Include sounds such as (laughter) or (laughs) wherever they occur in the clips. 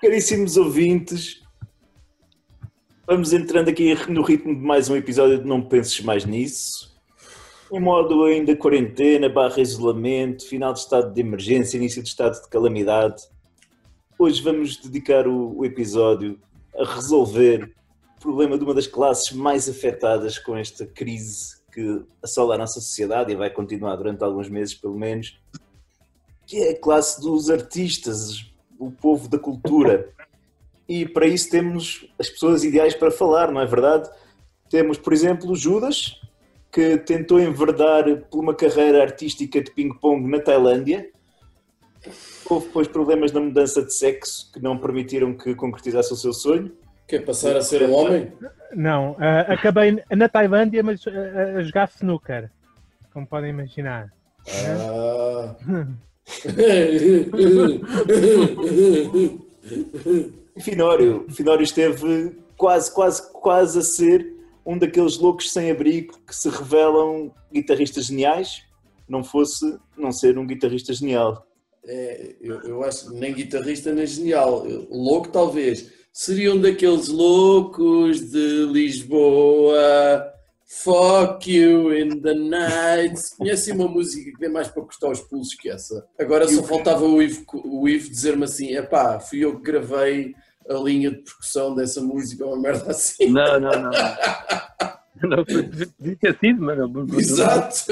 Caríssimos ouvintes, vamos entrando aqui no ritmo de mais um episódio de Não Penses Mais Nisso. Em modo ainda quarentena, barra isolamento, final de estado de emergência, início de estado de calamidade. Hoje vamos dedicar o, o episódio a resolver o problema de uma das classes mais afetadas com esta crise que assola a nossa sociedade e vai continuar durante alguns meses pelo menos, que é a classe dos artistas, o povo da cultura. E para isso temos as pessoas ideais para falar, não é verdade? Temos, por exemplo, Judas, que tentou enverdar por uma carreira artística de ping-pong na Tailândia. Houve depois problemas na mudança de sexo que não permitiram que concretizasse o seu sonho. Quer passar a ser um homem? Não, ah, acabei na Tailândia, mas ah, a jogar snooker, como podem imaginar. Ah. (laughs) Finório, Finório esteve quase, quase, quase a ser um daqueles loucos sem abrigo que se revelam guitarristas geniais, não fosse não ser um guitarrista genial. É, eu, eu acho nem guitarrista nem genial. Louco, talvez. Seriam daqueles loucos de Lisboa. Fuck you in the night. Conhecem uma música que tem mais para cortar os pulsos que essa? Agora só faltava o Ivo, o Ivo dizer-me assim: epá, fui eu que gravei a linha de percussão dessa música, uma merda assim. Não, não, não. (laughs) Não, podia ter sido, mas não. Exato.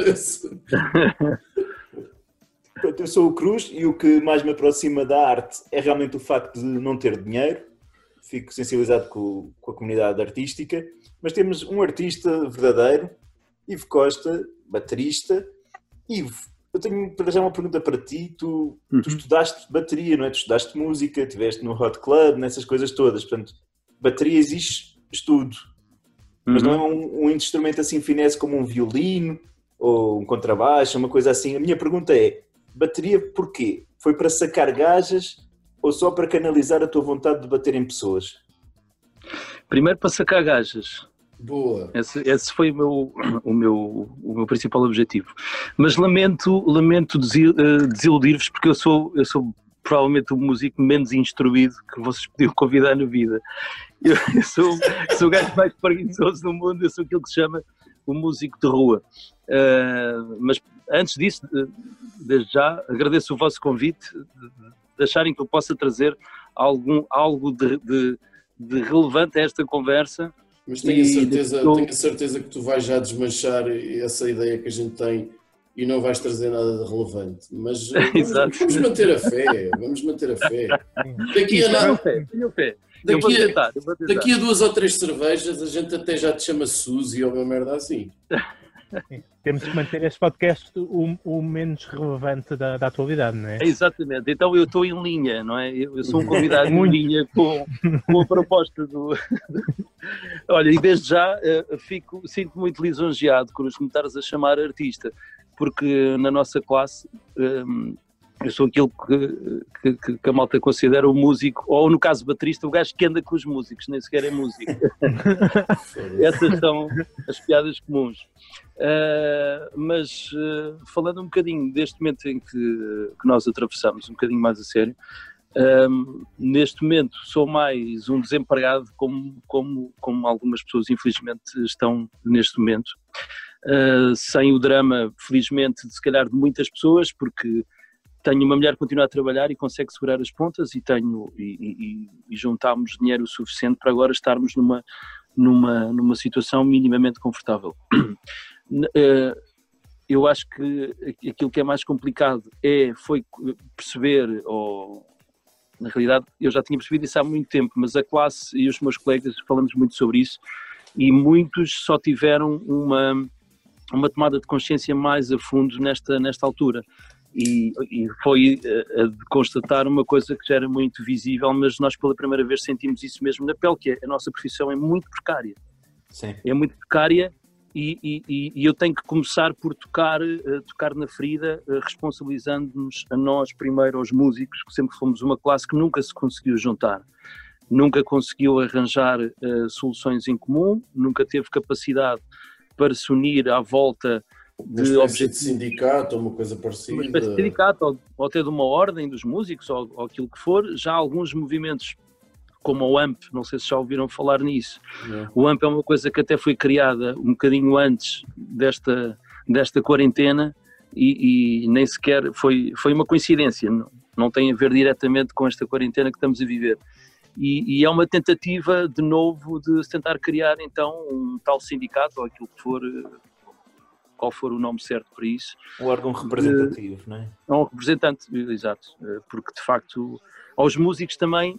Pronto, eu sou o Cruz e o que mais me aproxima da arte é realmente o facto de não ter dinheiro. Fico sensibilizado com, com a comunidade artística. Mas temos um artista verdadeiro, Ivo Costa, baterista. Ivo, eu tenho para já uma pergunta para ti. Tu, tu estudaste bateria, não é? Tu estudaste música, estiveste no Hot Club, nessas coisas todas. Portanto, bateria existe estudo. Mas não é um, um instrumento assim finesse como um violino ou um contrabaixo, uma coisa assim. A minha pergunta é: bateria porquê? Foi para sacar gajas ou só para canalizar a tua vontade de bater em pessoas? Primeiro para sacar gajas. Boa. Esse, esse foi o meu, (clears throat) o, meu, o meu principal objetivo. Mas lamento, lamento eh, desiludir-vos porque eu sou, eu sou provavelmente o músico menos instruído que vocês podiam convidar na vida. Eu, (laughs) eu sou, sou o gajo mais preguiçoso do mundo, eu sou aquilo que se chama o músico de rua. Eh, mas antes disso, eh, desde já, agradeço o vosso convite, de acharem que eu possa trazer algum, algo de, de, de relevante a esta conversa. Mas tenho a, certeza, eu- tenho a certeza que tu vais já desmanchar essa ideia que a gente tem e não vais trazer nada de relevante. Mas (laughs) eh, vamos, vamos manter a fé, vamos manter a fé. Daqui a, nada, daqui, a, daqui a duas ou três cervejas a gente até já te chama Suzy ou uma merda assim. (laughs) Temos que manter este podcast o, o menos relevante da, da atualidade, não é? É, Exatamente, então eu estou em linha, não é? Eu eu sou um convidado em (laughs) linha com, com a proposta do. (laughs) Olha, e desde já eh, fico, sinto muito lisonjeado por os me estares a chamar artista, porque na nossa classe hum, eu sou aquilo que, que, que a malta considera o músico, ou no caso baterista, o gajo que anda com os músicos, nem sequer é músico. (laughs) Essas são as piadas comuns. Uh, mas uh, falando um bocadinho deste momento em que, que nós atravessamos, um bocadinho mais a sério, um, neste momento sou mais um desempregado, como, como, como algumas pessoas infelizmente estão neste momento, uh, sem o drama, felizmente, de se calhar de muitas pessoas, porque tenho uma mulher que continua a trabalhar e consegue segurar as pontas e tenho e, e, e juntámos dinheiro suficiente para agora estarmos numa, numa, numa situação minimamente confortável. Uh, eu acho que aquilo que é mais complicado é foi perceber ou na realidade eu já tinha percebido isso há muito tempo mas a classe e os meus colegas falamos muito sobre isso e muitos só tiveram uma uma tomada de consciência mais a fundo nesta nesta altura e, e foi a, a de constatar uma coisa que já era muito visível mas nós pela primeira vez sentimos isso mesmo na pele que é, a nossa profissão é muito precária Sim. é muito precária e, e- e- eu tenho que começar por tocar, eh, tocar na ferida, eh, responsabilizando-nos a nós primeiro, aos músicos, que sempre fomos uma classe que nunca se conseguiu juntar, nunca conseguiu arranjar eh, soluções em comum, nunca teve capacidade para se unir à volta de espécie de objetivos. sindicato ou uma coisa parecida. uma espécie de sindicato ou, ou até de uma ordem dos músicos ou, ou aquilo que for, já alguns movimentos como o AMP, não sei se já ouviram falar nisso. Não. O AMP é uma coisa que até foi criada um bocadinho antes desta, desta quarentena e, e nem sequer foi, foi uma coincidência, não, não tem a ver diretamente com esta quarentena que estamos a viver. E, e é uma tentativa de novo de tentar criar então um tal sindicato ou aquilo que for, eh, qual for o nome certo para isso, Um órgão representativo, não é? é um representante, exato, eh, porque de facto aos músicos também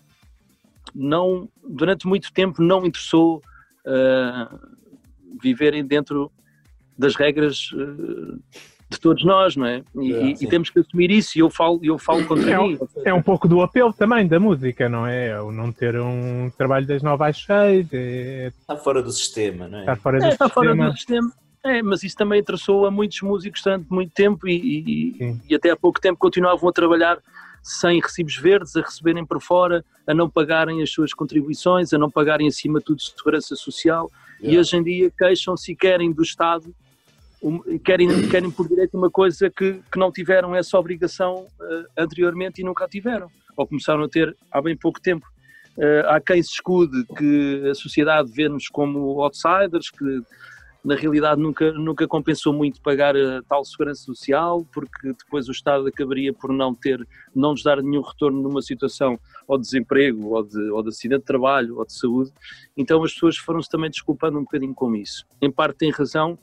não, durante muito tempo não interessou eh, viverem dentro das regras eh, de todos nós, não é? E, É, e- temos que assumir isso e eu falo, eu falo contra É mim. um, é um pouco do apelo também da música, não é? É o não ter um trabalho das nove às seis, é Está fora do sistema, não é? estar fora do É, está fora sistema. do sistema. É, mas isso também interessou a muitos músicos durante muito tempo e, e- e até há pouco tempo continuavam a trabalhar sem recibos verdes, a receberem por fora, a não pagarem as suas contribuições, a não pagarem acima de tudo segurança social e Yeah. hoje em dia queixam-se e querem do Estado, um- querem, (coughs) querem por direito uma coisa que, que não tiveram essa obrigação eh, anteriormente e nunca a tiveram, ou começaram a ter há bem pouco tempo. Eh, há quem se escude que a sociedade vê-nos como outsiders, que na realidade nunca, nunca compensou muito pagar a tal segurança social, porque depois o Estado acabaria por não ter, não nos dar nenhum retorno numa situação ou de desemprego, ou de, ou de acidente de trabalho, ou de saúde. Então as pessoas foram-se também desculpando um bocadinho com isso. Em parte têm razão,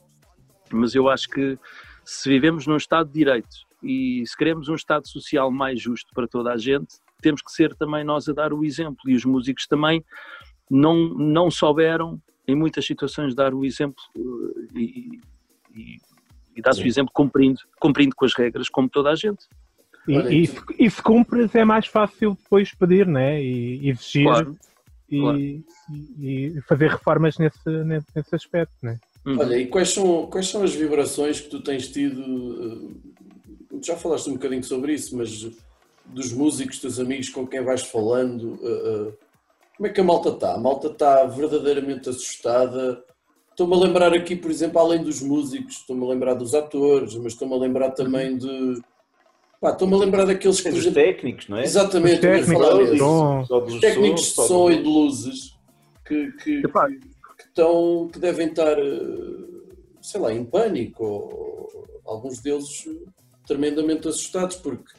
mas eu acho que se vivemos num Estado de Direito e se queremos um Estado social mais justo para toda a gente, temos que ser também nós a dar o exemplo e os músicos também não, não souberam em muitas situações dar o exemplo eh, e, e, e dar-se o exemplo cumprindo, cumprindo com as regras como toda a gente. E, Olha, e, se- e se cumpres é mais fácil depois pedir, né? E exigir Claro. e, claro. e- e fazer reformas nesse, nesse, aspecto, né? Uhum. Olha, e quais são, quais são as vibrações que tu tens tido? eh, Já falaste um bocadinho sobre isso, mas dos músicos, dos amigos com quem vais falando, eh, como é que a malta está? A malta está verdadeiramente assustada. Estou-me a lembrar aqui, por exemplo, além dos músicos, estou-me a lembrar dos atores, mas estou-me a lembrar também de. Pá, estou-me a lembrar daqueles que, os técnicos, não é? exatamente, Os falar técnicos, nisso. som. Os técnicos de som e de luzes que, que, Epá. que, que estão, que devem estar, eh, sei lá, em pânico, ou, alguns deles tremendamente assustados, porque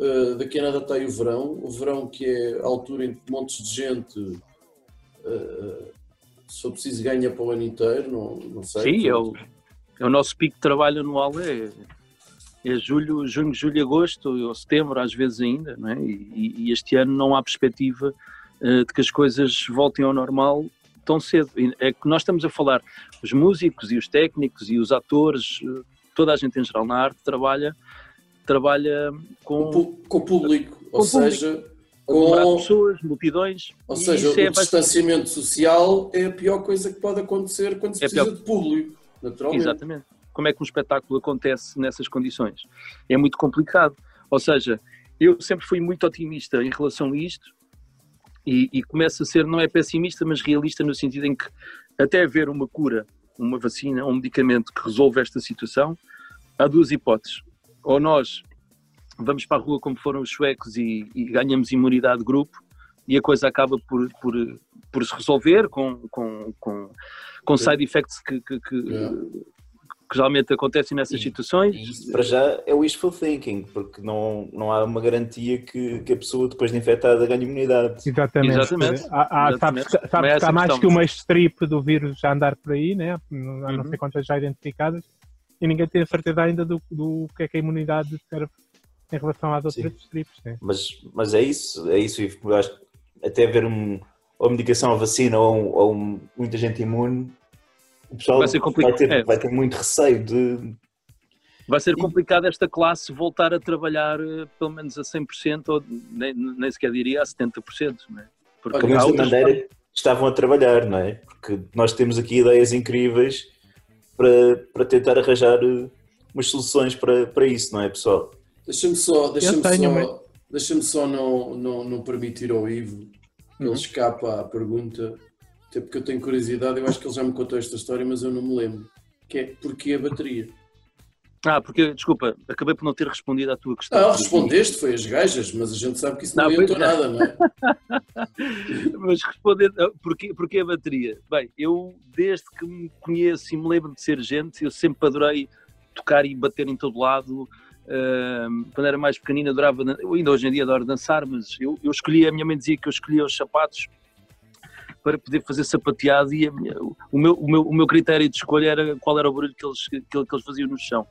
eh, daqui a nada está aí o verão, o verão que é a altura em que montes de gente, eh, se for preciso, ganha para o ano inteiro, não, não sei. Sim, é o, é o nosso pico de trabalho anual é, é julho, junho, julho, agosto, ou setembro às vezes ainda, não é? E, e este ano não há perspectiva eh, de que as coisas voltem ao normal tão cedo. É que nós estamos a falar, os músicos e os técnicos e os atores, toda a gente em geral na arte trabalha, trabalha com, com, o com o público, ou Com o público. seja, com pessoas, multidões, ou seja isso é o distanciamento social é a pior coisa que pode acontecer quando se É precisa pior. de público, naturalmente. Exatamente. Como é que um espetáculo acontece nessas condições? É muito complicado. Ou seja, eu sempre fui muito otimista em relação a isto e, e começo a ser, não é pessimista, mas realista no sentido em que até haver uma cura, uma vacina, um medicamento que resolva esta situação, há duas hipóteses. Ou nós vamos para a rua como foram os suecos e, e ganhamos imunidade de grupo e a coisa acaba por, por, por se resolver com, com, com, com side effects que, que, que, Yeah. que geralmente acontecem nessas E- situações. Isso para já é wishful thinking, porque não, não há uma garantia que, que a pessoa depois de infectada ganhe imunidade. Exatamente. Exatamente. Há, há, Exatamente. Sabes, sabes é que essa há mais questão. que uma strip do vírus já andar por aí, né? há não Uhum. sei quantas já identificadas, e ninguém tem a certeza ainda do, do que é que a imunidade serve em relação às outras strips. Né? Mas, mas é isso, é isso. Eu acho que até haver um, ou medicação ou vacina ou, ou um- muita gente imune, o pessoal Vai vai ter, é. vai ter muito receio de. Vai ser complicado esta classe voltar a trabalhar eh, pelo menos a 100% ou nem, nem sequer diria a 70%. Não é? Porque Pelo há outras maneira que estavam a trabalhar, não é? Porque nós temos aqui ideias incríveis para, para tentar arranjar eh, umas soluções para, para isso, não é, pessoal? Deixa-me só, deixa-me só, deixa só não, não, não permitir ao Ivo que Uhum. ele escapa à pergunta, até porque eu tenho curiosidade, eu acho que ele já me contou esta história, mas eu não me lembro. Que é porquê a bateria? Ah, porque, desculpa, acabei por não ter respondido à tua questão. Ah, respondeste, foi as gajas, mas a gente sabe que isso não, Não, adiantou pois é. nada, não é? (laughs) Mas respondendo, ah, porquê, porquê a bateria? Bem, eu desde que me conheço e me lembro de ser gente, eu sempre adorei tocar e bater em todo lado. Ah, quando era mais pequenino adorava, ainda hoje em dia adoro dançar, mas eu, eu escolhi, a minha mãe dizia que eu escolhia os sapatos para poder fazer sapateado e minha- o, meu, o, meu, o meu critério de escolha era qual era o barulho que eles, que, que eles faziam no chão.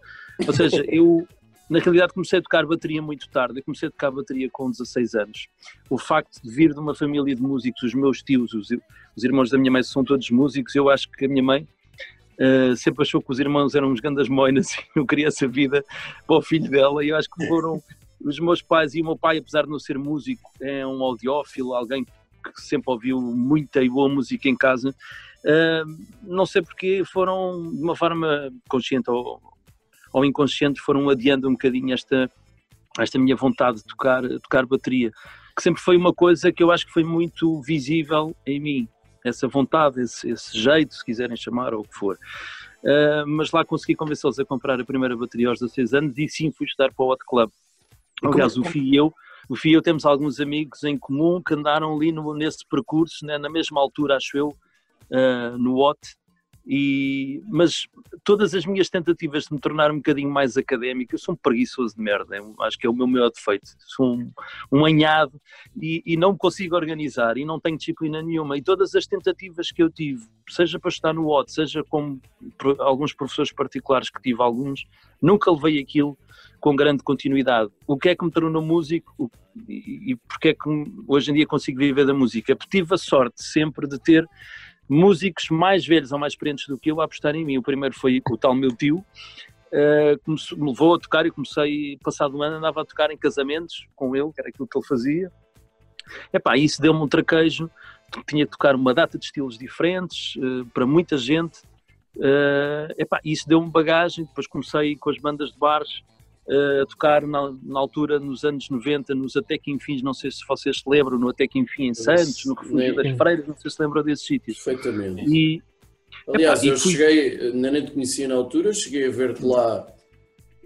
Ou seja, (laughs) eu na realidade comecei a tocar bateria muito tarde, eu comecei a tocar bateria com 16 anos. O facto de vir de uma família de músicos, os meus tios, os, os irmãos da minha mãe são todos músicos, eu acho que a minha mãe eh, sempre achou que os irmãos eram uns grandes moinas (laughs) e eu queria essa vida para o filho dela. E eu acho que foram os meus pais e o meu pai, apesar de não ser músico, é um audiófilo, alguém que sempre ouviu muita e boa música em casa, não sei porque foram de uma forma consciente ou, ou inconsciente, foram adiando um bocadinho esta, esta minha vontade de tocar, tocar bateria que sempre foi uma coisa que eu acho que foi muito visível em mim, essa vontade, esse, esse jeito, se quiserem chamar, ou o que for. Ah, mas lá consegui convencê-los a comprar a primeira bateria aos 16 anos e sim fui estudar para o Hot Club. Aliás, o Fih e eu, o eu temos alguns amigos em comum que andaram ali no, nesse percurso, né, na mesma altura, acho eu, ah, no Hot, e, mas todas as minhas tentativas de me tornar um bocadinho mais académico, eu sou um preguiçoso de merda, eu acho que é o meu maior defeito, sou um, um anhado e, e não consigo organizar e não tenho disciplina nenhuma. E todas as tentativas que eu tive, seja para estar no OT, seja com pro- alguns professores particulares que tive alguns, nunca levei aquilo com grande continuidade. O que é que me tornou músico e, porque é que hoje em dia consigo viver da música? Porque tive a sorte sempre de ter músicos mais velhos ou mais experientes do que eu a apostar em mim. O primeiro foi o tal meu tio, Uh, começou- me levou a tocar e comecei, passado um ano, andava a tocar em casamentos com ele, que era aquilo que ele fazia. Epá, isso deu-me um traquejo, tinha de tocar uma data de estilos diferentes, uh, para muita gente. Uh, epá, isso deu-me bagagem, depois comecei com as bandas de bares a tocar na, na altura, nos anos 90, nos Até que Enfim, não sei se vocês se lembram, no Até que Enfim em Santos, no Refúgio lembro. das Freiras, não sei se lembram desses sítios. Perfeitamente. E, Aliás, Epá, eu fui- cheguei, nem te conhecia na altura, cheguei a ver-te lá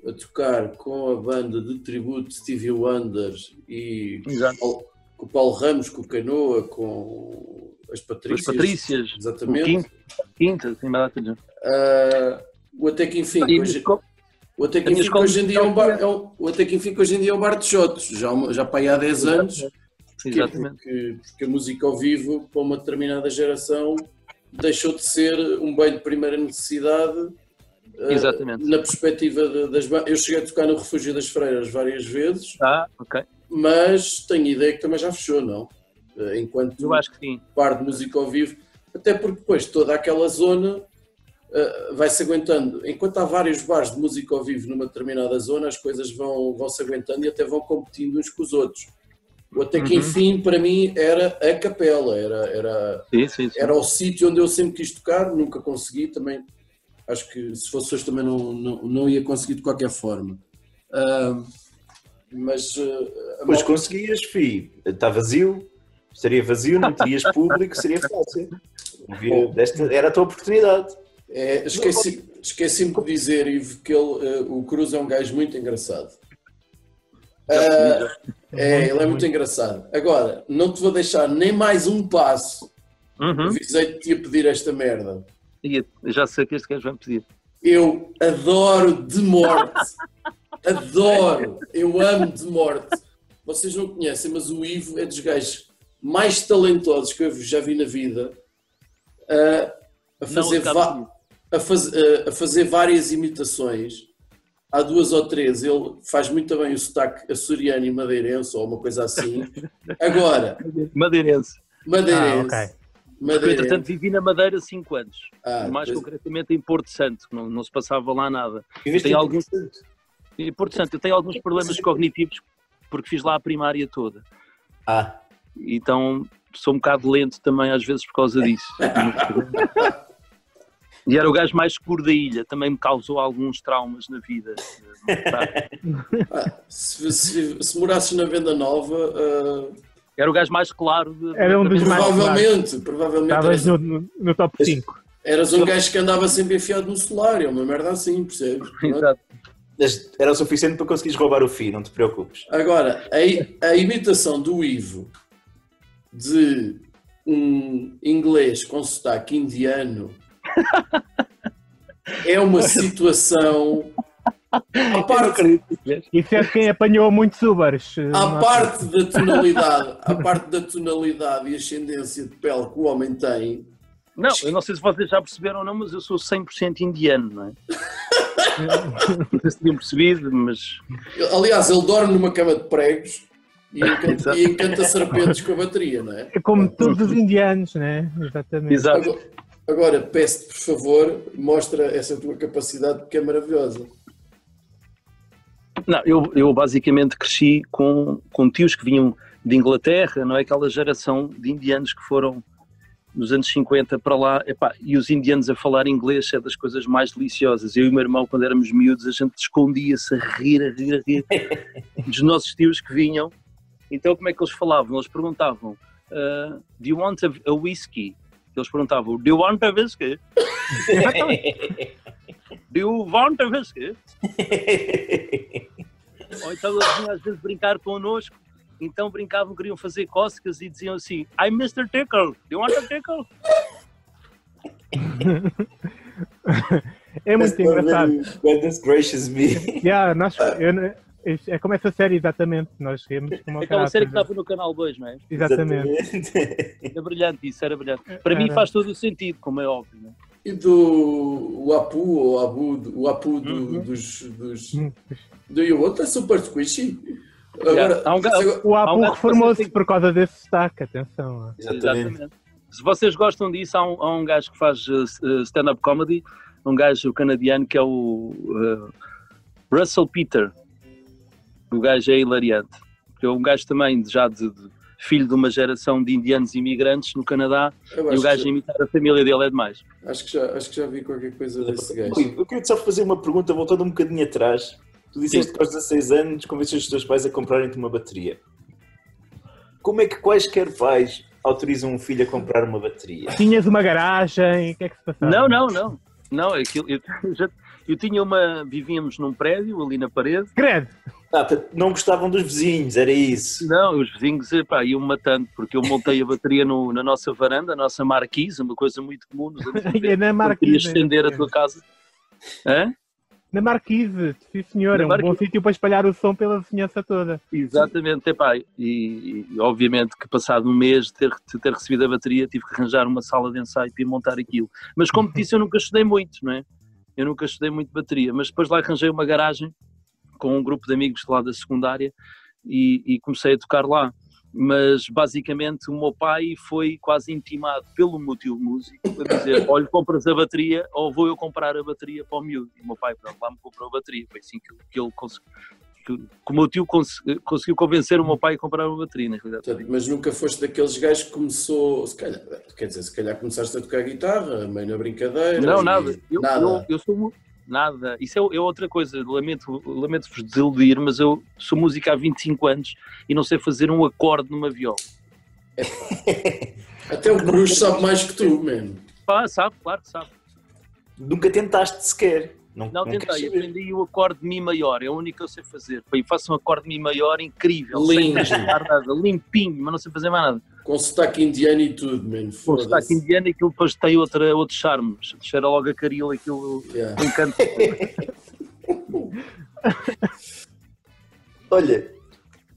a tocar com a banda de tributo Stevie Wonder e com o Paulo Ramos, com o Canoa, com as as Patrícias. Patrícias, o Exatamente. Quinta, Quinta, de... Ah, o Até que Enfim, E hoje, co- o Até que a minha Enfim que hoje em dia é um bar, é um, o Até que Enfim que hoje em dia é um bar de shots, já, já para aí há 10 anos. Porquê? Porque, porque a música ao vivo, para uma determinada geração, deixou de ser um bem de primeira necessidade. eh, Exatamente. Na perspectiva de- das. Eu cheguei a tocar no Refúgio das Freiras várias vezes, Ah, ok. mas tenho ideia que também já fechou, não? Eh, Enquanto Eu acho que sim. par de música ao vivo, até porque depois toda aquela zona eh, vai-se aguentando. Enquanto há vários bares de música ao vivo numa determinada zona, as coisas vão, vão se aguentando e até vão competindo uns com os outros. O Até que Uhum. enfim, para mim, era a capela, era, era, Sim, sim, sim. era o sítio onde eu sempre quis tocar, nunca consegui também. Acho que se fosse hoje também não, não, não ia conseguir de qualquer forma. Ah, mas a Pois malta- conseguias, fi. Está vazio, estaria vazio, não terias público, seria fácil. Era a tua oportunidade. É, esqueci, esqueci-me de dizer, Ivo, que ele, eh, o Cruz é um gajo muito engraçado. Ah, é, ele é muito engraçado. Agora, não te vou deixar nem mais um passo. Uhum. Avisei-te ia pedir esta merda. E já sei que este gajo vai me pedir. Eu adoro de morte. Adoro. Eu amo de morte. Vocês não conhecem, mas o Ivo é dos gajos mais talentosos que eu já vi na vida a, a fazer, comigo. A, faz- a- a fazer várias imitações. Há duas ou três. Ele faz muito bem o sotaque açoriano e madeirense ou uma coisa assim. Agora, Madeirense. madeirense. Ah, ok. Porque, madeirense. entretanto, vivi na Madeira 5 anos. Ah, mais pois- concretamente em Porto Santo, que não, não se passava lá nada. Viveste Tem em alguns- Porto Santo? E Porto Santo, eu tenho alguns problemas cognitivos porque fiz lá a primária toda. Ah, Então sou um bocado lento também às vezes por causa disso. (laughs) E era o gajo mais escuro da ilha, também me causou alguns traumas na vida. Ah, (laughs) se, se, se morasses na Venda Nova, ah, Era o gajo mais claro. de- Era um dos mais provavelmente, provavelmente Estavas eras, no, no, top 5. eras um gajo que andava sempre enfiado no solar, é uma merda assim, percebes? (laughs) Exato. Era o suficiente para conseguires roubar o fio, não te preocupes. Agora, a, a imitação do Ivo de um inglês com sotaque indiano é uma situação. A parte, Isso é de quem apanhou muitos Ubers. eh, a não- parte da tonalidade, a parte da tonalidade e ascendência de pele que o homem tem, Não, eu não sei se vocês já perceberam ou não, mas eu sou 100% indiano, não é? (laughs) não sei se tinham percebido, mas. aliás, ele dorme numa cama de pregos e encanta, e encanta serpentes com a bateria, não é? É como todos os indianos, né? Exatamente. Exato. Agora, agora peço-te, por favor, mostra essa tua capacidade porque é maravilhosa. Não, eu, eu basicamente cresci com, com tios que vinham de Inglaterra, não é? Aquela geração de indianos que foram nos anos 50 para lá, epá, e os indianos a falar inglês é das coisas mais deliciosas. Eu e o meu irmão, quando éramos miúdos, a gente escondia-se a rir, a rir, a rir (laughs) dos nossos tios que vinham. Então, como é que eles falavam? Eles perguntavam: ah, Do you want a, a whisky? Eles perguntavam: Do you want a whisky? (laughs) Do you want a whisky? Ou então eles vinham às vezes brincar connosco, então brincavam, queriam fazer cócegas e diziam assim: I'm Mr. Tickle, do you want a tickle? (laughs) É muito engraçado. Goodness gracious me. Yeah, nós, eu, é como essa série, exatamente. Nós rimos como Aquela série que estava no canal 2, não é? Exatamente. Exatamente. Era brilhante isso, era brilhante. Para mim Era. faz todo o sentido, como é óbvio. Não é? E do o Apu, ou Abu, o Apu do, Uhum. dos, dos Hum. do é super squishy. Yeah. Agora, Há um O um Apu que reformou-se por causa desse destaque, atenção. Exatamente. Se vocês gostam disso, há um, há um gajo que faz uh, stand-up comedy, um gajo canadiano que é o uh, Russell Peter. O gajo é hilariante. Porque é um gajo também já de, de- filho de uma geração de indianos imigrantes no Canadá e o gajo que, imitar a família dele é demais. já, acho, que já, acho que já vi qualquer coisa desse gajo. Rui, eu queria só fazer uma pergunta voltando um bocadinho atrás. Tu disseste que aos 16 anos convenceste os teus pais a comprarem-te uma bateria. Como é que quaisquer pais autorizam um filho a comprar uma bateria? Tinhas uma garagem, o que é que se passava? Não, não, não. Não, é aquilo, eu, (laughs) já- eu tinha uma. Vivíamos num prédio ali na parede. Credo! Ah, não gostavam dos vizinhos, era isso. Não, os vizinhos epá, iam matando, porque eu montei a bateria no- na nossa varanda, a nossa marquise, uma coisa muito comum nos anos 90. (laughs) É na marquise. estender a tua casa. Hã? Na marquise, sim senhor, Na é um marquise. bom sítio para espalhar o som pela vizinhança toda. Exatamente, epá, e, e obviamente que passado um mês de ter, de ter recebido a bateria tive que arranjar uma sala de ensaio para ir montar aquilo. Mas como te disse, eu nunca estudei muito, não é? Eu nunca estudei muito bateria, mas depois lá arranjei uma garagem com um grupo de amigos lá da secundária e, e comecei a tocar lá. Mas basicamente o meu pai foi quase intimado pelo meu músico a dizer: (coughs) olha, compras a bateria ou vou eu comprar a bateria para o miúdo. E o meu pai, pronto, lá me comprou a bateria. Foi assim que, que ele. Que, que o meu tio cons- conseguiu convencer o meu pai a comprar uma bateria, na realidade. Portanto, mas nunca foste daqueles gajos que começou, se calhar, quer dizer, se calhar começaste a tocar guitarra, meio na brincadeira. Não, e- nada. Eu, nada. eu, eu sou nada. Isso é, é outra coisa. Lamento, lamento-vos desiludir, mas eu sou música há 25 anos e não sei fazer um acorde numa viola. (laughs) Até o Bruxo sabe mais que tu, mano. Pá, sabe, claro que sabe. Nunca tentaste sequer. Não, Não, queres tentei, aprendi o acorde de Mi maior, é o único que eu sei fazer. E faço um acorde de Mi maior incrível, Lindo. sem nada, limpinho, mas não sei fazer mais nada. Com sotaque indiano e tudo, mano. Aqui Foda-se. indiano e aquilo depois tem outra, outro charme, cheira logo a caril, aquilo Yeah. encanta. (laughs) Olha,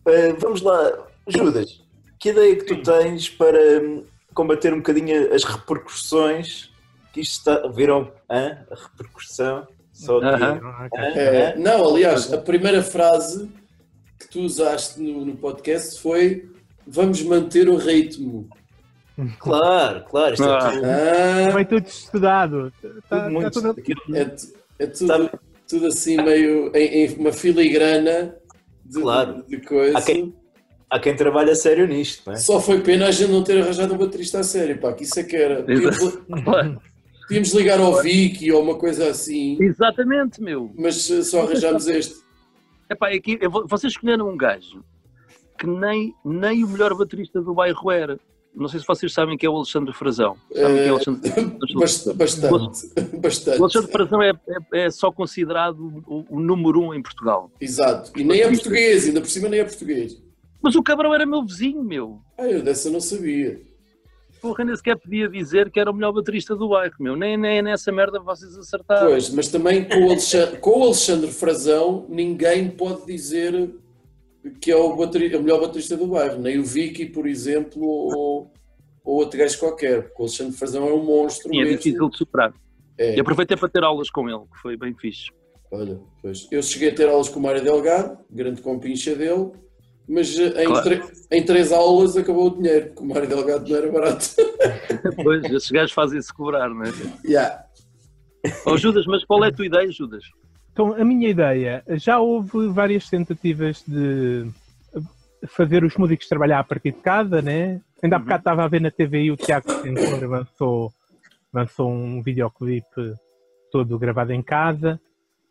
eh, vamos lá. Judas, que ideia que tu tens para hum, combater um bocadinho as repercussões que isto está. Viram hã? a repercussão? Só. Aham. Ah, Hã? É, não, aliás, a primeira frase que tu usaste no, no podcast foi vamos manter o ritmo. Claro, claro. Isto Ah. é tudo, Ah, Foi tudo estudado. Tá- tudo tá muito. tudo- é, é tudo, Sabe- tudo assim meio em, em uma filigrana de, Claro. de, de coisa. Há quem- Há quem trabalhe a sério nisto, não é? Só foi pena a gente não ter arranjado um baterista a sério, pá, que isso é que era. Exato. Podíamos ligar ao Vicky ou uma coisa assim, Exatamente, meu. mas eh, só arranjámos este. Epá, é que vocês escolheram um gajo que nem, nem o melhor baterista do bairro era. Não sei se vocês sabem que é o Alexandre Frazão. Sabem quem é o Alexandre (laughs) Bast- Bastante, bastante. O Alexandre Frazão é, é- é só considerado o, o número um em Portugal. Exato. E nem é português, ainda por cima nem é português. Mas o cabrão era meu vizinho, meu. Ah, eu dessa não sabia. Porra, nem sequer podia dizer que era o melhor baterista do bairro, meu. Nem, nem nessa merda vocês acertaram. Pois, mas também com o, Alexandre, com o Alexandre Frazão, ninguém pode dizer que é o, o melhor baterista do bairro. Nem o Vicky, por exemplo, ou, ou outro gajo qualquer. Porque o Alexandre Frazão é um monstro Sim, é mesmo. difícil de superar. É. E aproveitei para ter aulas com ele, que foi bem fixe. Olha, pois. Eu cheguei a ter aulas com o Mário Delgado, grande compincha dele, mas eh, em, Claro. tre- em três aulas acabou o dinheiro, porque o Mário Delgado não era barato. (laughs) Pois, esses gajos fazem-se cobrar, não é? yeah. Oh, Judas, mas qual é a tua ideia, Judas? Então, a minha ideia, já houve várias tentativas de fazer os músicos trabalhar a partir de casa, né? Ainda há bocado estava a ver na TVI o Tiago Tencour lançou, lançou um videoclipe todo gravado em casa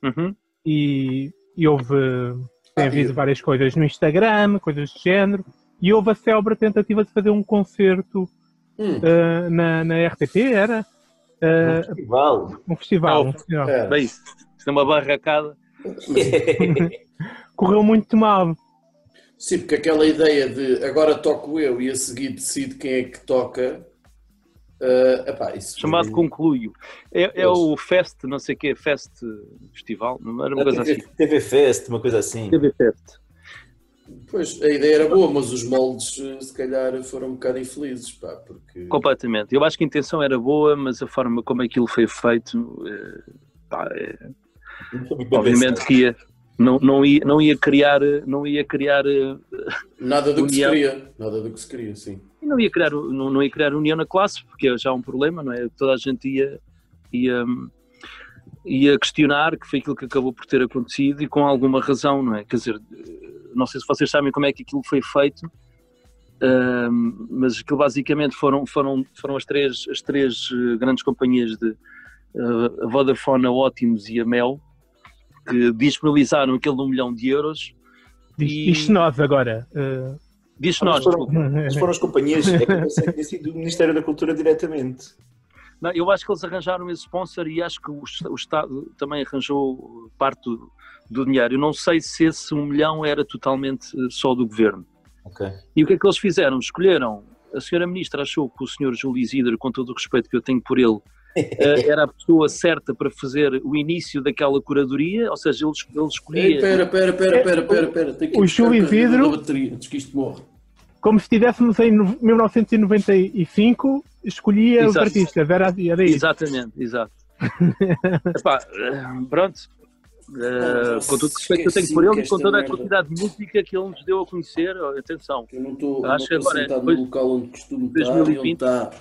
Uhum. e, e houve, tem havido várias coisas no Instagram, coisas do género, e houve a célebre tentativa de fazer um concerto Hum, ah, na, na RTP, era? Um Ah, festival. um festival. Não. um festival. era. Bem, isso é uma barracada. (laughs) Correu muito mal. Sim, porque aquela ideia de agora toco eu e a seguir decido quem é que toca. Eh, epá, Chamado Concluio. É, é o Fest, não sei o quê, Fest Festival, não era uma coisa assim. TV, TV Fest, uma coisa assim. TV Fest. Pois, a ideia era boa, mas os moldes eh, se calhar foram um bocado infelizes, pá, porque... Completamente. Eu acho que a intenção era boa, mas a forma como aquilo foi feito, eh, pá, é- foi obviamente que ia, não, não, ia, não ia criar, não ia criar, Nada do que se queria, nada do que se queria, sim. Não ia criar, não, não ia criar união na classe, porque é já um problema, não é? Toda a gente ia, ia, ia questionar, que foi aquilo que acabou por ter acontecido e com alguma razão, não é? Quer dizer, não sei se vocês sabem como é que aquilo foi feito, ahm, mas aquilo basicamente foram, foram, foram as três, as três eh, grandes companhias de eh, a Vodafone, a Ótimos e a Mel, que disponibilizaram aquele de um milhão de euros. Diz, E- diz nós agora. uh, Diz Ah, mas nós, foram- desculpa. Mas foram as companhias, é que eu pensei que tinha sido do Ministério da Cultura diretamente. Não, eu acho que eles arranjaram esse sponsor e acho que o, o Estado também arranjou parte do, do dinheiro. Eu não sei se esse um milhão era totalmente eh, só do governo. Ok. E o que é que eles fizeram? Escolheram, a senhora ministra achou que o senhor Júlio Isidro, com todo o respeito que eu tenho por ele, era a pessoa certa para fazer o início daquela curadoria, ou seja, ele, ele Ei, escolhia... pera, pera, pera, pera, pera, pera. Tenho que ir O o Isidro- da bateria, antes que isto morre. Como se estivéssemos em no- 1995, escolhia os Exato. artistas. Era, era isso. Exatamente, exato. (laughs) Epá, eh, pronto. Eh, com todo o respeito que eu tenho por ele e com toda a quantidade de música que ele nos deu a conhecer, atenção. Eu não estou que é sentado depois no local onde costumo estar e 2020. onde está.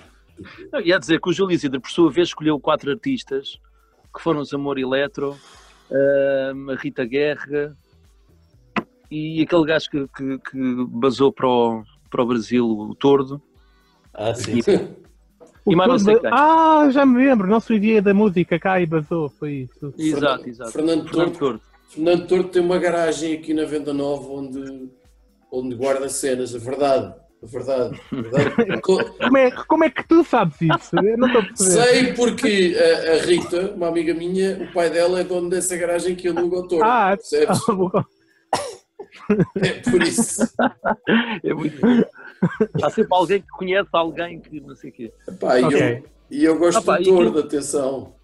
Não, Ia dizer que o Júlio Isidro, por sua vez, escolheu quatro artistas que foram os Amor Eletro, a Rita Guerra e aquele gajo que, que, que basou para o, para o Brasil, o Tordo. Ah, sim. E mais não sei quem. Ah, já me lembro. Nosso dia da música cá e basou. Foi isso. Exato, exato. Fernando Fernando Tordo. Tordo. Fernando Tordo tem uma garagem aqui na Venda Nova onde, onde guarda cenas, a verdade. Verdade. verdade. (laughs) Co- Como é, como é que tu sabes isso? Eu não estou a perceber. Sei porque a, a Rita, uma amiga minha, o pai dela é dono dessa garagem que aluga ao Tordo. Ah, percebes? (laughs) É por isso. É muito... Há sempre alguém que conhece alguém que não sei o quê. Epá, e, Ok. eu, e eu gosto Ah, pá, do Tordo, aquilo- atenção.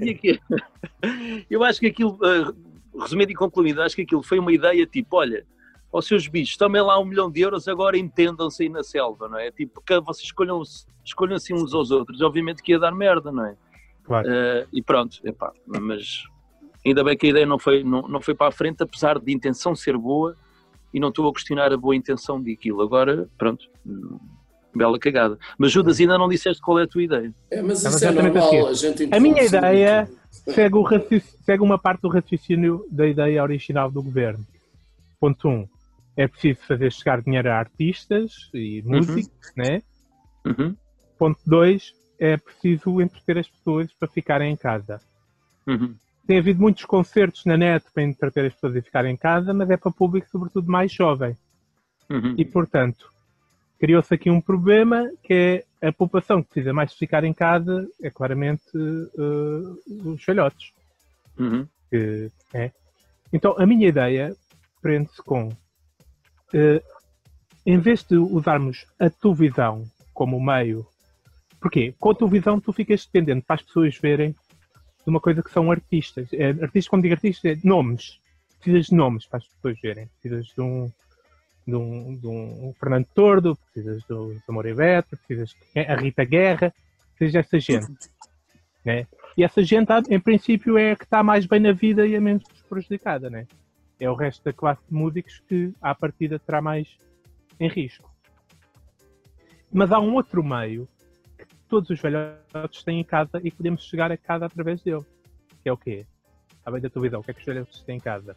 E aqui- (laughs) Eu acho que aquilo, eh, resumindo e concluindo, acho que aquilo foi uma ideia tipo: olha, aos seus bichos, tomem lá um milhão de euros, agora entendam-se aí na selva, não é? Tipo, que vocês escolham, escolham assim uns aos outros, obviamente que ia dar merda, não é? Claro. Eh, e pronto, epá, mas ainda bem que a ideia não foi, não, não foi para a frente, apesar de intenção ser boa, e não estou a questionar a boa intenção daquilo. Agora, pronto, hum, bela cagada. Mas Judas, ainda não disseste qual é a tua ideia. É, mas isso é exatamente normal, a gente A minha ideia segue, segue uma parte do raciocínio da ideia original do governo. Ponto 1. Um, é preciso fazer chegar dinheiro a artistas e músicos, né? Uhum. Ponto 2. é preciso entreter as pessoas para ficarem em casa. Uhum. Tem havido muitos concertos na net para entreter as pessoas e ficarem em casa, mas é para público sobretudo mais jovem. Uhum. E, portanto, criou-se aqui um problema que é a população que precisa mais de ficar em casa é claramente eh, os velhotes. Uhum. que é. Então, a minha ideia prende-se com, em vez de usarmos a televisão como meio, porquê? Com a televisão tu ficas dependente para as pessoas verem de uma coisa que são artistas. É, artistas, quando digo artistas, é nomes. Precisas de nomes para as pessoas verem. Precisas de um, de um, de um Fernando Tordo, precisas do Amor e Beto, precisas a Rita Guerra, precisas dessa gente. Né? E essa gente, em princípio, é a que está mais bem na vida e a menos prejudicada. Né? É o resto da classe de músicos que, à partida, terá mais em risco. Mas há um outro meio que todos os velhotes têm em casa e podemos chegar a casa através dele. Que é o quê? Além da televisão, o que é que os velhotes têm em casa?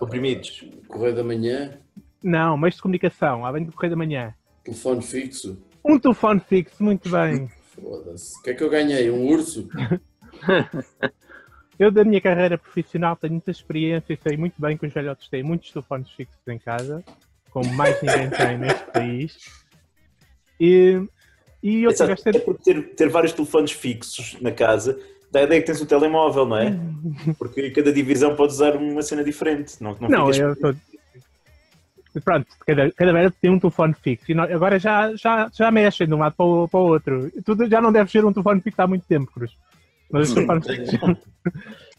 Comprimidos. Correio da manhã, Não, meios de comunicação, além do correio da manhã. telefone fixo. Um telefone fixo, muito bem. (laughs) Foda-se. O que é que eu ganhei? Um urso? (laughs) Eu, da minha carreira profissional, tenho muita experiência e sei muito bem que os velhotes têm muitos telefones fixos em casa, como mais ninguém tem neste país. E, e eu Exato. tiveste É porque ter, ter vários telefones fixos na casa dá a ideia que tens o telemóvel, não é? (laughs) Porque cada divisão pode usar uma cena diferente. Não, não, Não, eu estou. Pronto, cada, cada velho tem um telefone fixo e agora já, já, já mexem de um lado para o, para o outro. Tu já não deves ter um telefone fixo há muito tempo, Cruz. Mas os fixos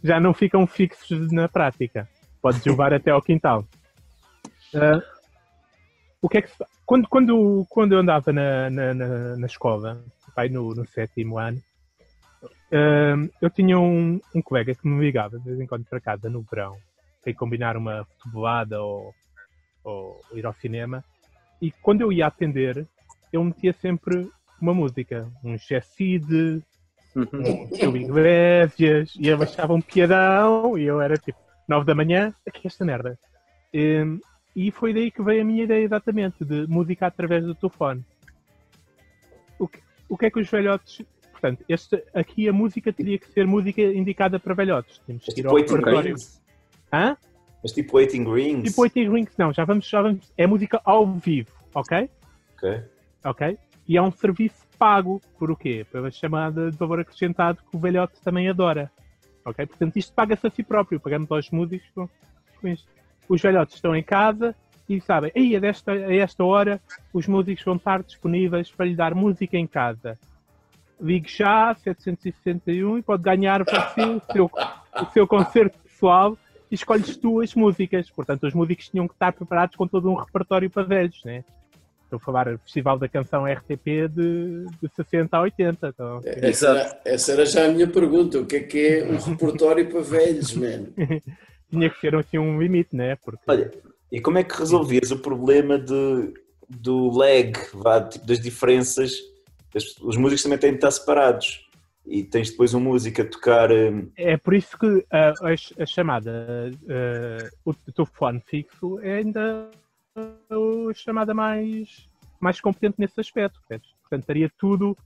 já, não ficam fixos na prática. Podes levar até ao quintal. Ah, o que é que se quando, quando, quando eu andava na, na, na, na escola, pai, no, no sétimo ano, ah, eu tinha um, um colega que me ligava de vez em quando para casa no verão sem combinar uma futebolada ou, ou ir ao cinema. E quando eu ia atender, eu metia sempre uma música, um Jesside, Uhum. um Tio Iglesias, e eu achava um piadão, e eu era tipo, nove da manhã, que é esta merda. E, e foi daí que veio a minha ideia exatamente, de música através do telefone. O que, o que é que os velhotes. Portanto, este, aqui a música teria que ser música indicada para velhotes. Temos Mas que ir tipo ao Waiting repertório. Rings. Hã? Mas tipo Waiting Rings. Tipo 80 Rings, não, já vamos, já vamos. É música ao vivo, ok? Ok. Ok? E é um serviço pago. Por o quê? Pela chamada de valor acrescentado que o velhote também adora. Ok? Portanto, isto paga-se a si próprio. Pagamos aos músicos com, com isto. Os velhotes estão em casa e sabem, aí a, desta, a esta hora os músicos vão estar disponíveis para lhe dar música em casa. Ligue já, 761, e pode ganhar para si o seu, o seu concerto pessoal e escolhes tu as músicas. Portanto, os músicos tinham que estar preparados com todo um repertório para velhos, né? Estou a falar do Festival da Canção RTP de, de 60 a 80. Então, Essa era, essa era já a minha pergunta. O que é que é um (laughs) repertório para velhos, man? (laughs) tinha que ser assim um limite, né? Porque Olha, e como é que resolvias o problema de, do lag, vá, tipo, das diferenças? As- os músicos também têm de estar separados. E tens depois um músico a tocar. hum, é por isso que a, a- a chamada, eh, o telefone fixo é ainda a chamada mais, mais competente nesse aspecto. Portanto, estaria tudo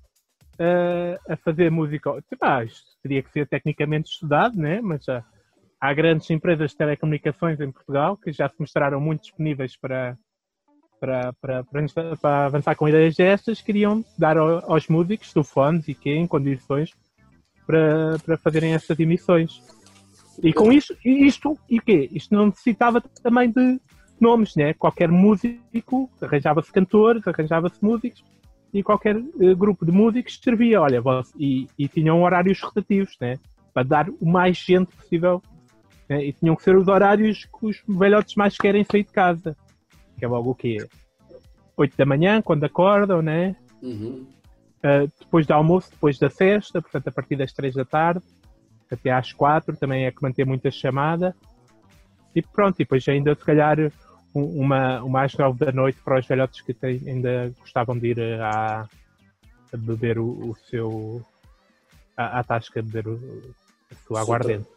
eh, a fazer música. Tipo, ah, isto teria que ser tecnicamente estudado, né? mas já há grandes empresas de telecomunicações em Portugal que já se mostraram muito disponíveis para, para, para, para, para avançar com ideias destas, queriam dar ao- aos músicos telefones e que em condições para, para fazerem essas emissões. E com isto, isto, e o quê? Isto não necessitava também de nomes, né? Qualquer músico, arranjava-se cantores, arranjava-se músicos, e qualquer eh, grupo de músicos servia, olha, e, e tinham horários rotativos, né? Para dar o mais gente possível. né? E tinham que ser os horários que os velhotes mais querem sair de casa. Que é logo o quê? 8 da manhã, quando acordam, né? Uhum. Uh, depois do almoço, depois da festa, portanto a partir das 3 da tarde até às 4, também é que manter muita chamada. E pronto, e depois ainda se calhar uma, uma às 9 da noite para os velhotes que têm- ainda gostavam de ir uh, à, a beber o, o seu à, tasca beber o, a sua aguardente. Traçado.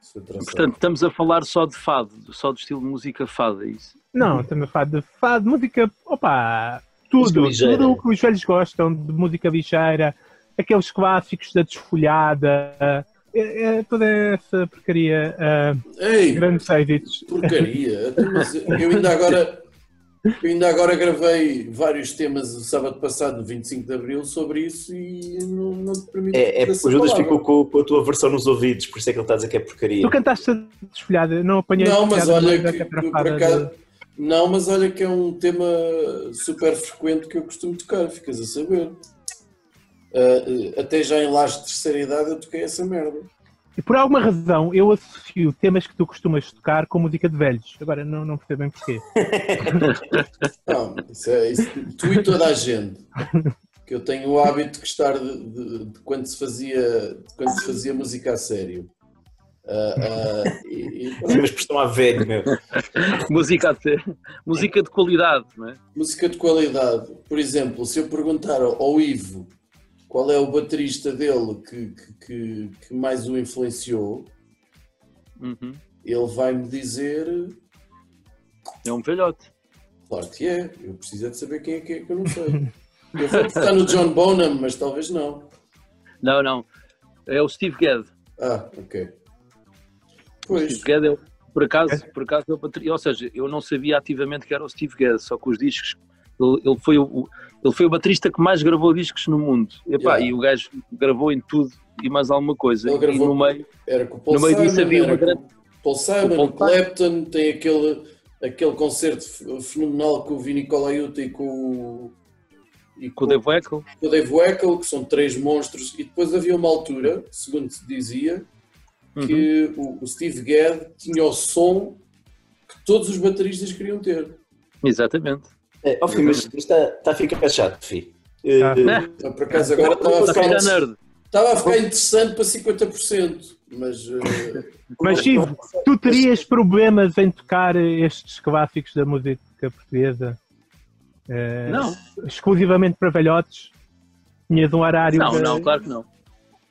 Sou traçado. Portanto, estamos a falar só de fado, só do estilo de música fado, é isso? Não, estamos a falar de fado, música, opa, tudo, tudo o que os velhos gostam de música ligeira, aqueles clássicos da desfolhada, é, é toda essa porcaria, ah, Ei, grandes êxitos. porcaria. Então, mas Eu ainda agora, eu ainda agora gravei vários temas o sábado passado, no 25 de Abril, sobre isso e não, não te permito É, é o Judas palavra. ficou com, com a tua versão nos ouvidos, por isso é que ele está a dizer que é porcaria. Tu cantaste a desfolhada, não apanhei Não, mas olha da que, acaso. de- Não, mas olha que é um tema super frequente que eu costumo tocar, ficas a saber. Ah, até já em lajes de terceira idade eu toquei essa merda. E por alguma razão eu associo temas que tu costumas tocar com música de velhos. Agora não, não percebo bem porquê. (laughs) Não, isso é isso, tu e toda a gente. Que eu tenho o hábito de gostar de, de- de quando, se fazia, de quando se fazia música a sério. Ah, ah, e- e. Sim, mas estão a velho, meu. Música, até, música de qualidade, não é? música de qualidade. Por exemplo, se eu perguntar ao ao Ivo qual é o baterista dele que, que, que- mais o influenciou, Uhum. ele vai-me dizer, É um velhote. claro que é, eu preciso é de saber quem é que é que eu não sei. Eu vou apostar no John Bonham, mas talvez não. Não, não. É o Steve Gadd. Ah, ok. O Pois, Steve Gadd é, por acaso, por acaso é o. Ou seja, eu não sabia ativamente que era o Steve Gadd, só que os discos. Ele, ele foi o, o- ele foi o baterista que mais gravou discos no mundo. Epá, Yeah. E o gajo gravou em tudo e mais alguma coisa. Ele E gravou- no meio, era com o Paul No meio Simon, disso havia uma com grande- Paul Simon, Paul Clapton, tem aquele, aquele concerto fenomenal com o Vinny Colaiuta e com o... E com o Dave Weckl, o Dave Weckl, que são três monstros, e depois havia uma altura, segundo se dizia, que o, o Steve Gadd tinha o som que todos os bateristas queriam ter. exatamente. É, ó, filho, mas está, está a ficar chato, filho. Tá. Então, Por acaso agora estava a ficar, nerd. estava a ficar interessante para 50%, mas eh, Mas Ivo, tu terias problemas em tocar estes clássicos da música portuguesa? Eh, Não, Exclusivamente para velhotes? Tinhas um horário. não, de- não, claro que não.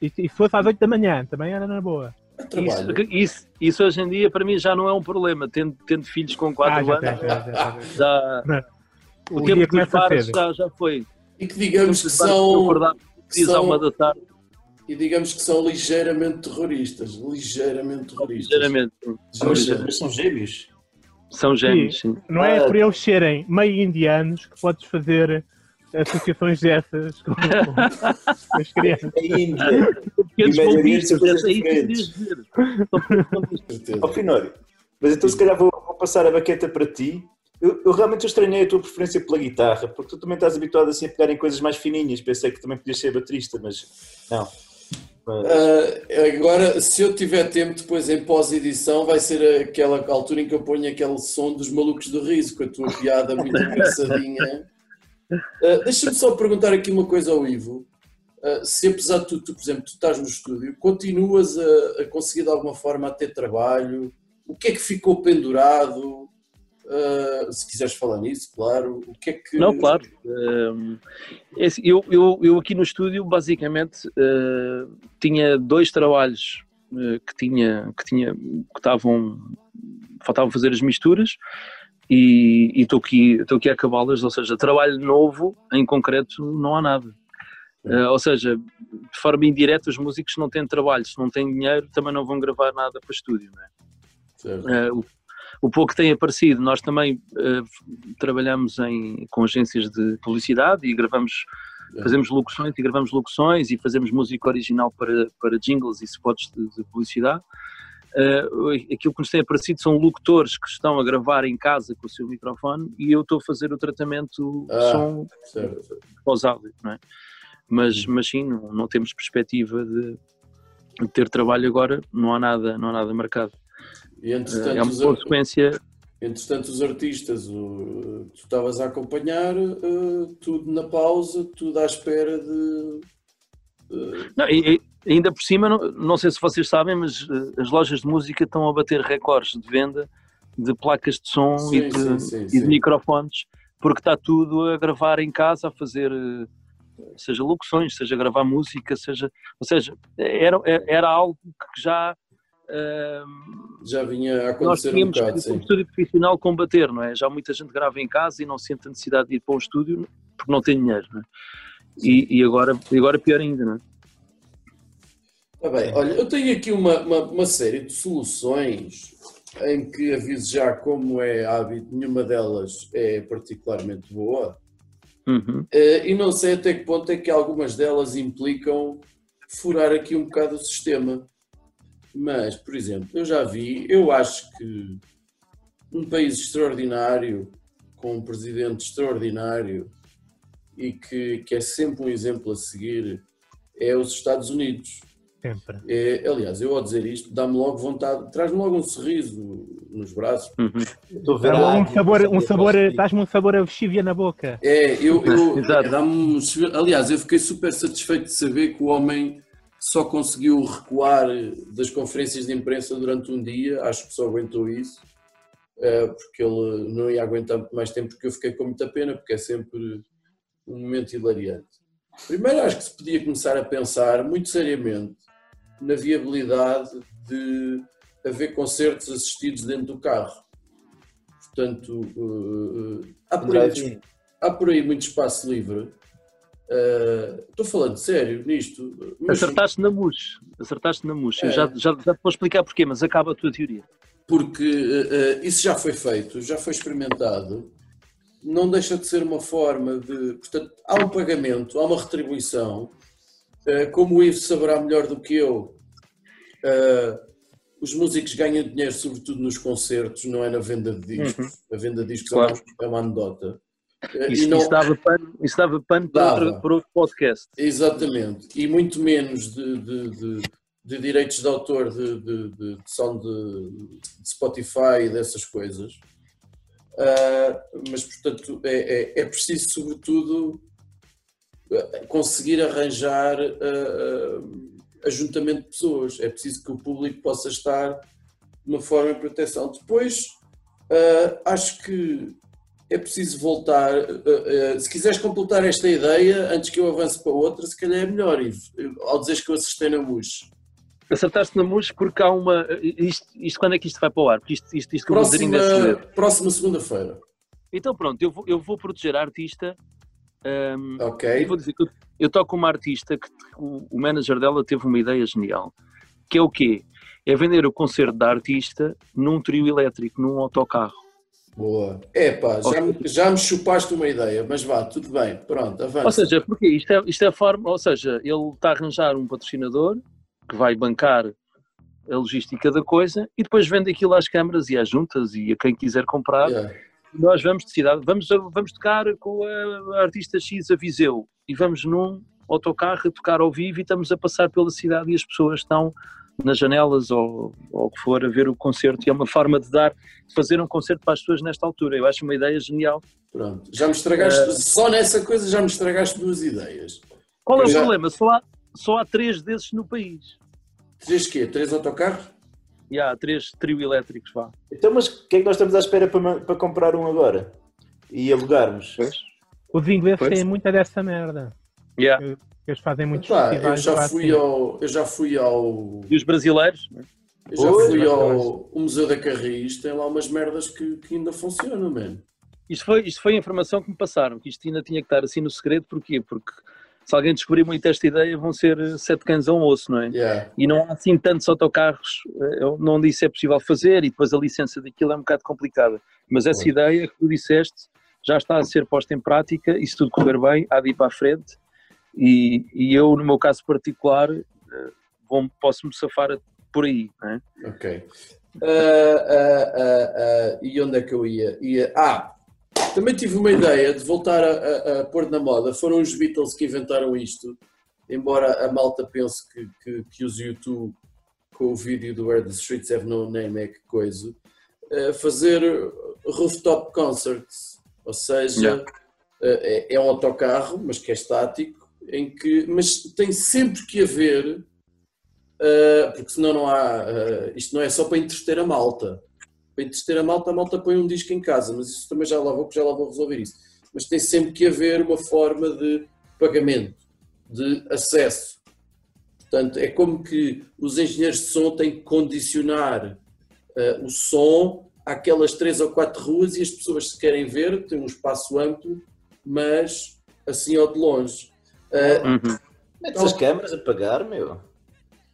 E, e se fosse às 8 da manhã, também era na boa. Isso, isso, isso hoje em dia para mim já não é um problema. Tendo, tendo filhos com 4 Ah, já anos, já, já, já. já, O, o dia tempo dos começa bares já, já foi. E que digamos que são, acordar que são- uma da tarde, e digamos que são ligeiramente terroristas, ligeiramente terroristas. ligeiramente. mas, mas são gêmeos. São gêmeos, sim. Não é Ah. por eles serem meio indianos que podes fazer associações dessas com, com as crianças. A (laughs) Índia. Pequenos de é isso que querias certeza. Ó, Finório, mas então se calhar vou, vou passar a baqueta para ti. Eu, eu realmente estranhei a tua preferência pela guitarra, porque tu também estás habituado assim a pegar em coisas mais fininhas. Pensei que também podias ser baterista, mas não. Mas- Ah, agora, se eu tiver tempo depois em pós-edição, vai ser aquela altura em que eu ponho aquele som dos malucos do riso, com a tua piada muito (laughs) engraçadinha. Ah, Deixa-me só perguntar aqui uma coisa ao Ivo. Ah, se apesar de tu, tu, por exemplo, tu estás no estúdio, continuas a, a conseguir de alguma forma a ter trabalho? O que é que ficou pendurado? Ah, se quiseres falar nisso, claro. O que é que. Não, claro. Assim, eu, eu, eu aqui no estúdio, basicamente, eh, tinha dois trabalhos eh, que tinha, que tinha, que estavam, faltavam fazer as misturas e estou aqui, estou aqui a acabá-las, ou seja, trabalho novo, em concreto, não há nada. Eh, ou seja, de forma indireta, os músicos não têm trabalho, se não têm dinheiro, também não vão gravar nada para estúdio, não é? O, o pouco que tem aparecido, nós também eh, trabalhamos em, com agências de publicidade e gravamos, É. fazemos locuções e gravamos locuções e fazemos música original para, para jingles e spots de, de publicidade. Eh, aquilo que nos tem aparecido são locutores que estão a gravar em casa com o seu microfone e eu estou a fazer o tratamento de Ah. som certo. pós-áudio, não é? Mas, mas sim, não, não temos perspectiva de, de ter trabalho agora, não há nada, não há nada marcado. E entretanto, é uma os, consequência entretanto, os artistas, o- tu estavas a acompanhar, eh, tudo na pausa, tudo à espera de. eh, Não, e, e ainda por cima, não, não sei se vocês sabem, mas eh, as lojas de música estão a bater recordes de venda de placas de som Sim, e, de, sim, sim, e de microfones, porque está tudo a gravar em casa, a fazer, seja locuções, seja gravar música, seja. Ou seja, era, era algo que já. Já vinha a nós acontecer um tínhamos bocado, que, sim. como estúdio profissional, combater, não é? Já muita gente grava em casa e não sente a necessidade de ir para um estúdio porque não tem dinheiro. Não é? e, e agora, agora pior ainda, não é? Tá bem, olha, eu tenho aqui uma, uma, uma série de soluções em que aviso já como é hábito, nenhuma delas é particularmente boa. Uhum. Eh, e não sei até que ponto é que algumas delas implicam furar aqui um bocado o sistema. Mas, por exemplo, eu já vi, eu acho que um país extraordinário, com um presidente extraordinário e que, que é sempre um exemplo a seguir, é os Estados Unidos. Sempre. É, aliás, eu ao dizer isto, dá-me logo vontade, traz-me logo um sorriso nos braços. Uhum. Estou a ver Dá a um sabor, um eu sabor, dás-me um sabor a vexívia na boca. É, eu, eu (laughs) Exato. dá-me um- aliás, eu fiquei super satisfeito de saber que o homem só conseguiu recuar das conferências de imprensa durante um dia, acho que só aguentou isso, eh, porque ele não ia aguentar muito mais tempo, porque eu fiquei com muita pena, porque é sempre um momento hilariante. Primeiro, acho que se podia começar a pensar muito seriamente na viabilidade de haver concertos assistidos dentro do carro. Portanto, eh, eh, há por aí há por aí muito espaço livre. Uh, Estou falando sério nisto. Acertaste na mousse, acertaste na. Eu É. já, já, já te vou explicar porquê, mas acaba a tua teoria. porque uh, isso já foi feito, já foi experimentado. Não deixa de ser uma forma de. Portanto, há um pagamento, há uma retribuição. Uh, como o Ivo saberá melhor do que eu, os músicos ganham dinheiro, sobretudo nos concertos, não é na venda de discos. A venda de discos é Claro. uma- é uma anedota. Uh, Isso, não- isso dava pano, isso dava pano para, Dava. outro, para outro podcast. Exatamente, e muito menos de, de- de- de direitos de autor de, som de, Spotify e dessas coisas. Ah, mas, portanto, é, é, é preciso, sobretudo, conseguir arranjar ah, ajuntamento de pessoas. É preciso que o público possa estar de uma forma de proteção. Depois, ah, acho que é preciso voltar. eh, eh, se quiseres completar esta ideia, antes que eu avance para outra, se calhar é melhor, Ivo, ao dizeres que eu acertei na MUS. Acertaste na mousse porque há uma. Isto, isto quando é que isto vai para o ar? Porque isto, isto, isto que eu vou dizer ainda é Próxima, próxima segunda-feira. Então pronto, eu vou, eu vou proteger a artista. hum, Ok? Eu vou dizer que eu, eu toco com uma artista que o, o manager dela teve uma ideia genial. Que é o quê? É vender o concerto da artista num trio elétrico, num autocarro. Boa. É pá, já, me- já me chupaste uma ideia, mas vá, tudo bem, pronto, avança. Ou seja, porque isto é, isto é a forma, ou seja, ele está a arranjar um patrocinador que vai bancar a logística da coisa e depois vende aquilo às câmaras e às juntas e a quem quiser comprar. Yeah. Nós vamos de cidade, vamos, vamos tocar com a, a artista X a Viseu e vamos num autocarro a tocar ao vivo e estamos a passar pela cidade e as pessoas estão nas janelas ou, ou o que for a ver o concerto e é uma forma de dar, de fazer um concerto para as pessoas nesta altura. Eu acho uma ideia genial. Pronto, já me estragaste, só nessa coisa já me estragaste duas ideias. Qual é o Já- problema? Só há, só há três desses no país. Três quê? Três autocarros? E há três trio elétricos, vá. Então, mas o que é que nós estamos à espera para, para comprar um agora? E alugarmos? Os ingleses Pois. têm muita dessa merda. Yeah. Eles fazem muitos eu festivais já lá fui assim. ao. Eu já fui ao. E os brasileiros? Eu já Pois, fui ao, Museu da Carris, tem lá umas merdas que, que ainda funcionam, mano. Isto foi, isto foi a informação que me passaram, que isto ainda tinha que estar assim no segredo, porquê? Porque se alguém descobrir muito esta ideia, vão ser sete cães a um osso, não é? Yeah. E não há assim tantos autocarros, eh, eu não disse é possível fazer, e depois a licença daquilo é um bocado complicada. Mas essa ideia que tu disseste já está a ser posta em prática, e se tudo correr bem, há de ir para a frente. E, e eu, no meu caso particular, eh, vou, posso-me safar por aí, não é? Ok. Ah, ah, ah, e onde é que eu ia? ia? Ah, também tive uma ideia de voltar a, a- a pôr na moda. Foram os Beatles que inventaram isto, embora a malta pense que, que, que os YouTube, com o vídeo do Where the Streets Have No Name, é que coisa, ah, fazer rooftop concerts, ou seja, Yeah. ah, é, é um autocarro, mas que é estático, em que, mas tem sempre que haver Uh, porque senão não há. uh, isto não é só para entreter a malta. Para entreter a malta, a malta põe um disco em casa, mas isso também já lá vou, já lá vou resolver isso. Mas tem sempre que haver uma forma de pagamento, de acesso. Portanto, é como que os engenheiros de som têm que condicionar uh, o som àquelas três ou quatro ruas e as pessoas, se querem ver, têm um espaço amplo, mas assim ao de longe. Uhum. Metes as câmaras a pagar, meu.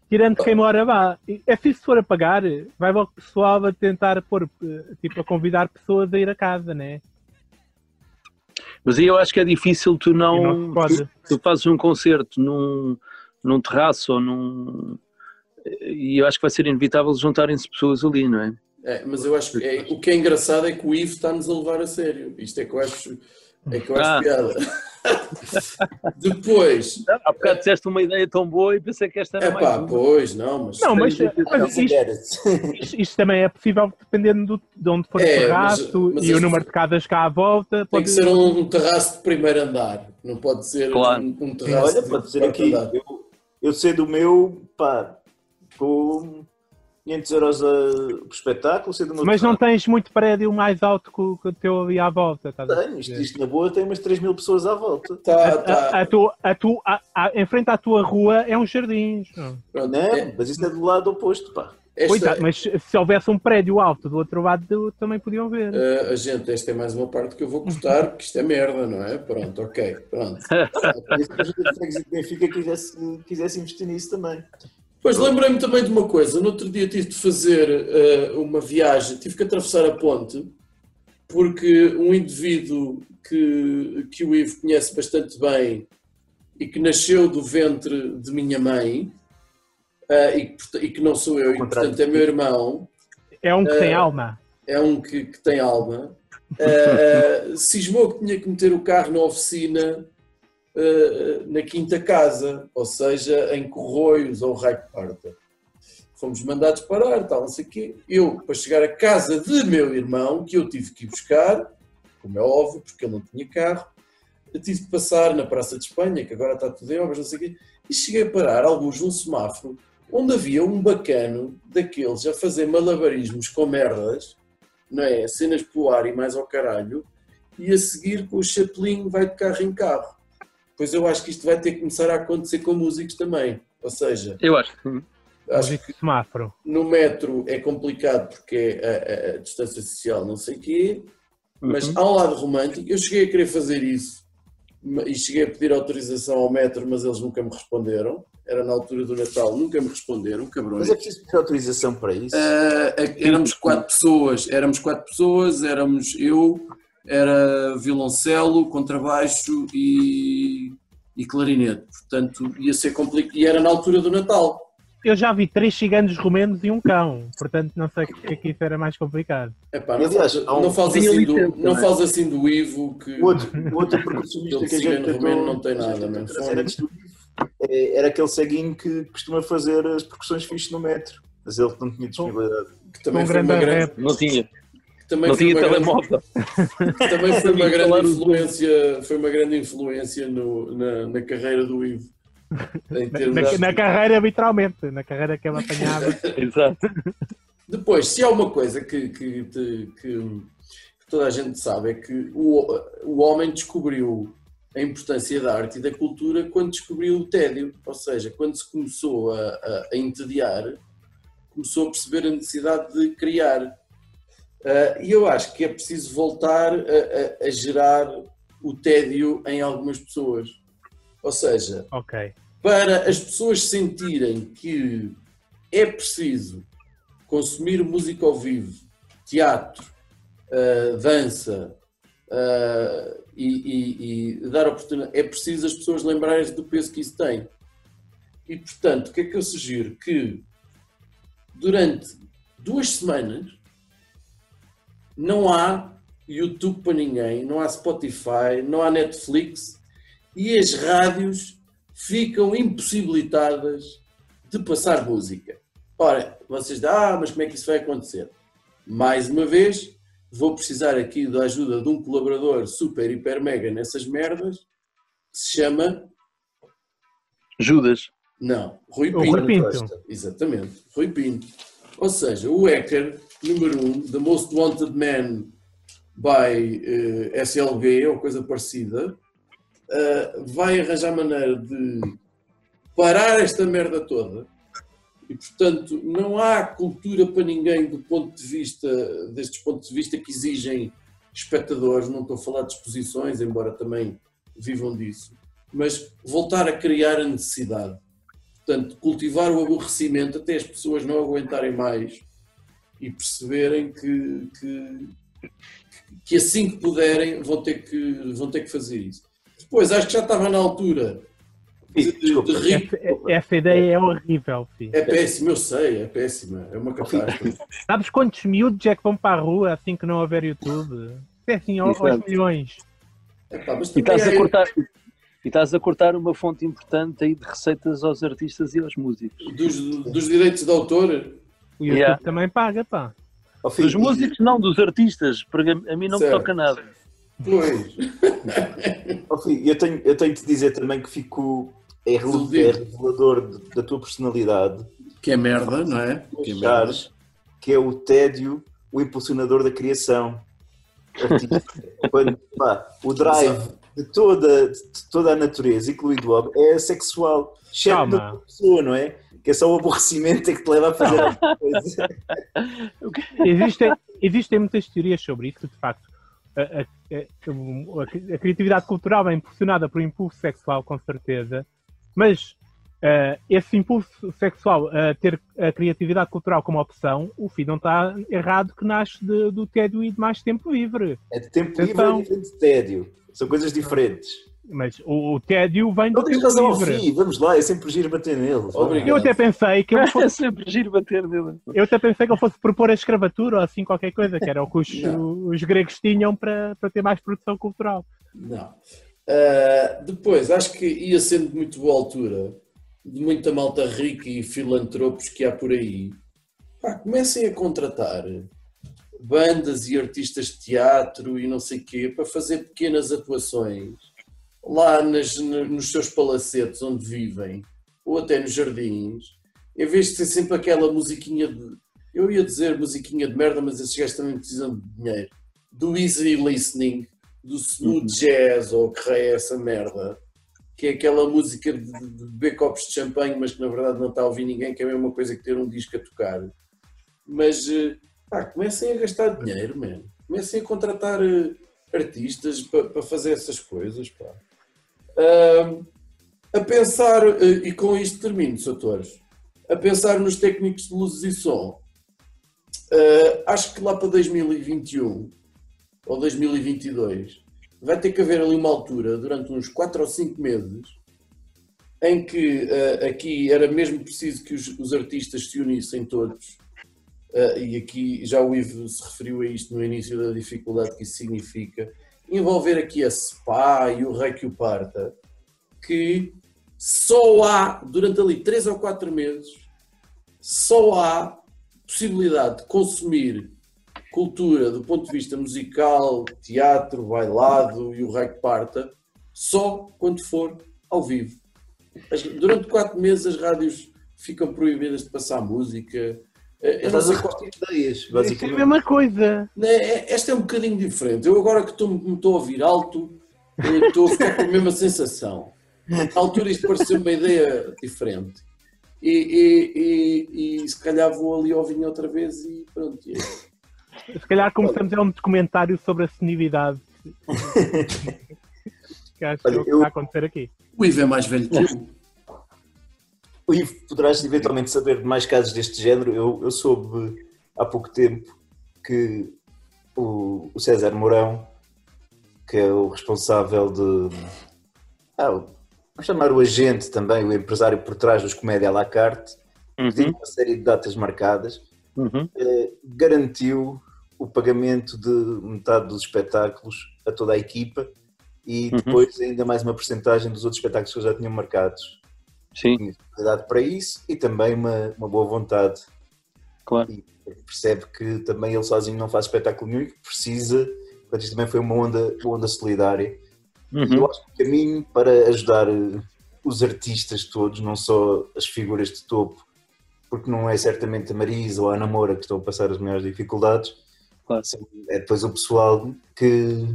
Tirando quem mora lá. É assim, se for a pagar, vai logo o pessoal a tentar pôr, eh, tipo, a convidar pessoas a ir a casa, né? Mas aí eu acho que é difícil tu não não. Tu, tu fazes um concerto num, num terraço ou num. E eu acho que vai ser inevitável juntarem-se pessoas ali, não é? É, mas eu acho que é- o que é engraçado é que o Ivo está-nos a levar a sério. Isto é que eu acho, é que eu acho Ah. piada. (laughs) (laughs) Depois, Há bocado disseste uma ideia tão boa e pensei que esta era é mais. pá, uma. pois, não, mas. Não, mas, mas isto, (laughs) isto, isto também é possível dependendo do, de onde for É, o terraço mas- mas e o número de casas cá à volta. Tem Pode... que ser um, um terraço de primeiro andar, não pode ser Claro. um, um terraço Olha, de pode ser aqui. andar. Eu, eu sei do meu, pá, com 500 euros a, por espetáculo, meu. Mas não tens muito prédio mais alto que o, que o teu ali à volta. Estás a Tenho, isto, isto na boa tem umas 3 mil pessoas à volta. Tá, A, tá, a tua, a tua, a, a, em frente à tua rua é um jardim. pronto. Não, É- mas isso é do lado oposto, pá. esta- Pois é, mas se houvesse um prédio alto do outro lado, também podiam ver. Uh, a gente, esta é mais uma parte que eu vou cortar, porque isto é merda, não é? Pronto, ok, pronto. (laughs) Por isso que a gente Benfica quisesse, quisesse investir nisso também. Pois lembrei-me também de uma coisa. No outro dia tive de fazer uh, uma viagem, tive que atravessar a ponte, porque um indivíduo que, que o Ivo conhece bastante bem e que nasceu do ventre de minha mãe, uh, e, e que não sou eu, e portanto é meu irmão, É um que tem eh, alma. é um que, que tem alma, uh, uh, (laughs) cismou que tinha que meter o carro na oficina uh, na quinta casa, ou seja, em Corroios ou Raio Parta. Fomos mandados parar, tal, não sei o quê. Eu, para chegar à casa de meu irmão, que eu tive que ir buscar, como é óbvio, porque ele não tinha carro, eu tive de passar na Praça de Espanha, que agora está tudo em obras, não sei o quê, e cheguei a parar, alguns num semáforo, onde havia um bacano daqueles a fazer malabarismos com merdas, não é? Cenas pelo ar e mais ao caralho, e a seguir com o chapelinho vai de carro em carro. Pois eu acho que isto vai ter que começar a acontecer com músicos também. Ou seja, Eu acho que sim. acho de semáforo. no metro é complicado porque é a, a- a distância social não sei o quê, mas Uhum. há um lado romântico. Eu cheguei a querer fazer isso e cheguei a pedir autorização ao metro, mas eles nunca me responderam. Era na altura do Natal, nunca me responderam, cabrões. Mas é preciso pedir autorização para isso. Ah, éramos quatro pessoas, éramos quatro pessoas, éramos eu, era violoncelo, contrabaixo e, e clarinete. Portanto, ia ser complicado. E era na altura do Natal. Eu já vi três ciganos romenos e um cão. Portanto, não sei o que é que isso era mais complicado. Epá, não, um- não, fales tinha assim do, não é? fales assim do Ivo, que O outro, o outro percussionista (laughs) que a gente tentou- romeno não tem nada, é, Era aquele ceguinho que costuma fazer as percussões fixas no metro. Mas ele não tinha disponibilidade. que também um foi uma grande grande, rap. Não tinha. Também Não foi tinha uma grande, telemóvel. que (laughs) também foi uma grande influência, foi uma grande influência no- na, na carreira do Ivo. Na, na carreira, literalmente. Na carreira que ele apanhava. (laughs) Exato. Depois, se há uma coisa que, que, que- que toda a gente sabe é que o, o homem descobriu a importância da arte e da cultura quando descobriu o tédio, ou seja, quando se começou a, a, a entediar, começou a perceber a necessidade de criar. Ah, e eu acho que é preciso voltar a, a- a gerar o tédio em algumas pessoas. Ou seja, Ok. para as pessoas sentirem que é preciso consumir música ao vivo, teatro, ah, dança ah, e, e- e dar oportunidade, é preciso as pessoas lembrarem do peso que isso tem. E portanto, o que é que eu sugiro? Que durante duas semanas não há YouTube para ninguém, não há Spotify, não há Netflix e as rádios ficam impossibilitadas de passar música. Ora, vocês dizem, ah, mas como é que isso vai acontecer? Mais uma vez, vou precisar aqui da ajuda de um colaborador super, hiper, mega nessas merdas, que se chama, Judas. não, Rui O Pinto. Rui Pinto. Exatamente, Rui Pinto. Ou seja, o hacker número um, the most wanted man by eh, SLB ou coisa parecida, eh, vai arranjar maneira de parar esta merda toda. E portanto, não há cultura para ninguém do ponto de vista destes pontos de vista que exigem espectadores. Não estou a falar de exposições, embora também vivam disso, mas voltar a criar a necessidade. Portanto, cultivar o aborrecimento até as pessoas não aguentarem mais e perceberem que, que, que assim que puderem vão ter que, vão ter que fazer isso. Depois, acho que já estava na altura de, de, Desculpa. de rir. Essa, essa ideia é horrível, filho. É péssimo, eu sei, é péssima, é uma catástrofe. Sabes quantos miúdos é que vão para a rua assim que não houver YouTube? É assim, aos, milhões. Epá, mas E estás a há- cortar. E estás a cortar uma fonte importante aí de receitas aos artistas e aos músicos. dos, dos direitos de autor, O YouTube Yeah. também paga, pá. Filho, Dos músicos, não, dos artistas, porque a mim não Certo. me toca nada. pois, (laughs) filho, eu tenho, eu tenho de dizer também que fico. É, é revelador da tua personalidade, que é merda, não é? Que é merda. que é o tédio o impulsionador da criação. (laughs) Quando, pá, o drive de toda, de toda a natureza, incluindo o homem, é sexual. Na pessoa, não é? Que é só o aborrecimento é que te leva a fazer (laughs) alguma coisa. Existem, existem muitas teorias sobre isso, de facto. A, a- a- a- a criatividade cultural é impulsionada por um impulso sexual, com certeza, mas eh, esse impulso sexual a ter a criatividade cultural como opção, o fim não está errado que nasce de- do tédio e de mais tempo livre. É de tempo livre Então- é diferente de tédio. São coisas diferentes. Mas o, o tédio vem do Não tempo razão ao livre. fim, vamos lá, é sempre giro bater nele. Obrigado. Eu até pensei que ele (laughs) É fosse, sempre giro bater nele. eu até pensei que ele fosse propor a escravatura ou assim qualquer coisa, que era o que os, os gregos tinham para, para ter mais produção cultural. Não. Ah, depois, acho que ia sendo muito boa altura de muita malta rica e filantropos que há por aí. Pá, comecem a contratar bandas e artistas de teatro e não sei quê para fazer pequenas atuações lá nas- na- nos seus palacetes onde vivem ou até nos jardins, em vez de ser sempre aquela musiquinha de. Eu ia dizer musiquinha de merda, mas esses gajos também precisam de dinheiro. Do easy listening, do smooth jazz, ou que raio é essa merda, que é aquela música de, de, de beber copos de champanhe, mas que na verdade não está a ouvir ninguém, que é a mesma coisa que ter um disco a tocar. Mas eh, pá, comecem a gastar dinheiro, man. Comecem a contratar eh, artistas para fazer essas coisas, pá. Ahm, a pensar, eh, e com isto termino, Sr. Torres, a pensar nos técnicos de luzes e som. Eh, acho que lá para 2021 ou 2022 vai ter que haver ali uma altura, durante uns 4 ou 5 meses, em que eh, aqui era mesmo preciso que os, os artistas se unissem todos. Eh, e aqui já o Ivo se referiu a isto no início da dificuldade que isso significa. Envolver aqui a SPA e o Rei que o parta, que só há, durante ali 3 ou 4 meses, só há possibilidade de consumir cultura do ponto de vista musical, teatro, bailado e o rei que parta, só quando for ao vivo. As- durante quatro meses as rádios ficam proibidas de passar música. Eh, Eu não sei qual- ideias, Isso é a basicamente. mesma coisa. né, é- Esta é um bocadinho diferente. Eu agora que estou, me estou a ouvir alto, estou a ficar com a mesma sensação. Na altura isto pareceu uma ideia diferente. E, e- e- e se calhar vou ali ao vinho outra vez e pronto. Se calhar começamos a um documentário sobre a senilidade. que acho que é o que Olha, eu- está a acontecer aqui. O Ivo é mais velho que eu. O Ivo, poderás eventualmente saber de mais casos deste género. Eu, eu soube há pouco tempo que o, o César Mourão, que é o responsável de. Ah, vamos chamar o agente também, o empresário por trás dos Comédia à la carte, que tinha uma série de datas marcadas, Uhum. eh, garantiu o pagamento de metade dos espetáculos a toda a equipa e Uhum. depois ainda mais uma porcentagem dos outros espetáculos que eles já tinham marcados Sim, tinha disponibilidade para isso e também uma, uma boa vontade. claro. E percebe que também ele sozinho não faz espetáculo nenhum e que precisa. Portanto, isto também foi uma onda, uma onda solidária. Uhum. eu acho que o caminho para ajudar eh, os artistas todos, não só as figuras de topo, porque não é certamente a Marisa ou a Ana Moura que estão a passar as maiores dificuldades, Claro. é depois o pessoal que,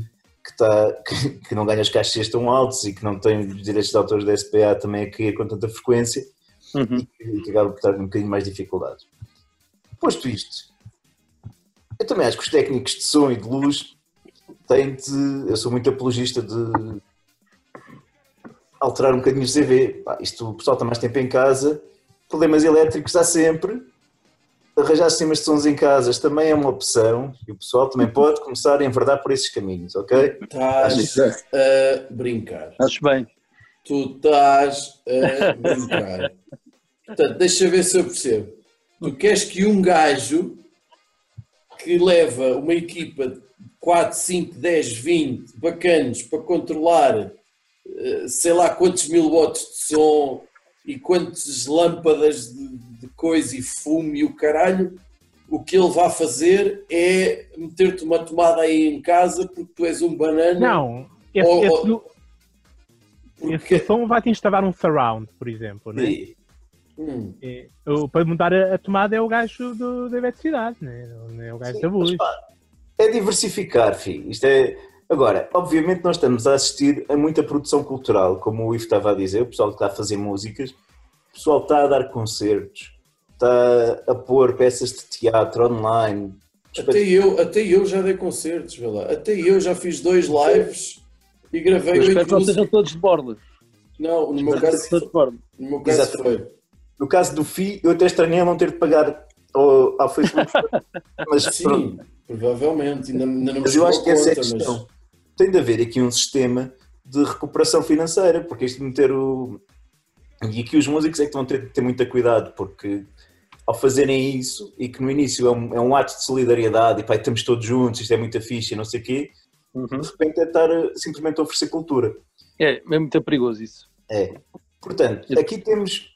que, tá, (laughs) que, que não ganha os cachês tão altos e que não tem os direitos de autores da SPA também aqui com tanta frequência Uhum. e que acaba por estar com um bocadinho mais dificuldades. Posto isto, eu também acho que os técnicos de som e de luz têm de. Eu sou muito apologista de alterar um bocadinho o CV. Pá, isto o pessoal está mais tempo em casa, problemas elétricos há sempre. Arranjar sistemas de sons em casas também é uma opção e o pessoal também (laughs) pode começar a enverdar por esses caminhos, ok? Estás a brincar. Acho bem. Tu estás a brincar. Portanto, deixa ver se eu percebo. Tu queres que um gajo que leva uma equipa de 4, 5, 10, 20 bacanos para controlar eh, sei lá quantos mil watts de som e quantas lâmpadas de, de coisa e fumo e o caralho, o que ele vai fazer é meter-te uma tomada aí em casa porque tu és um banana. Não, esse, Ou- esse, do- porque... esse som vai-te instalar um surround, por exemplo, né? E- Hum, É, o- para mudar a, a tomada é o gajo do, da eletricidade, né? É o gajo Sim, da luz. É diversificar, filho. Isto é. Agora, obviamente, nós estamos a assistir a muita produção cultural, como o Ivo estava a dizer, o pessoal que está a fazer músicas, o pessoal está a dar concertos, está a pôr peças de teatro online. até, eu, até eu já dei concertos, vê lá. Até eu já fiz dois lives e gravei Eu espero oito que não sejam músicas. todos de borla. Não, no meu caso, sejam todos de borla. no meu caso Exatamente. foi. No caso do FI, eu até estranhei não ter de pagar ao, ao Facebook. (laughs) mas, pronto. Sim, provavelmente. Ainda, ainda não mas eu acho que essa é a conta, mas- questão. Tem de haver aqui um sistema de recuperação financeira, porque isto de meter o. E aqui os músicos é que vão ter de ter muito cuidado, porque ao fazerem isso, e que no início é um, é um ato de solidariedade, e pá, estamos todos juntos, isto é muita ficha, e não sei o quê, Uhum. de repente é estar a- simplesmente a oferecer cultura. É, é muito perigoso isso. É. Portanto, aqui temos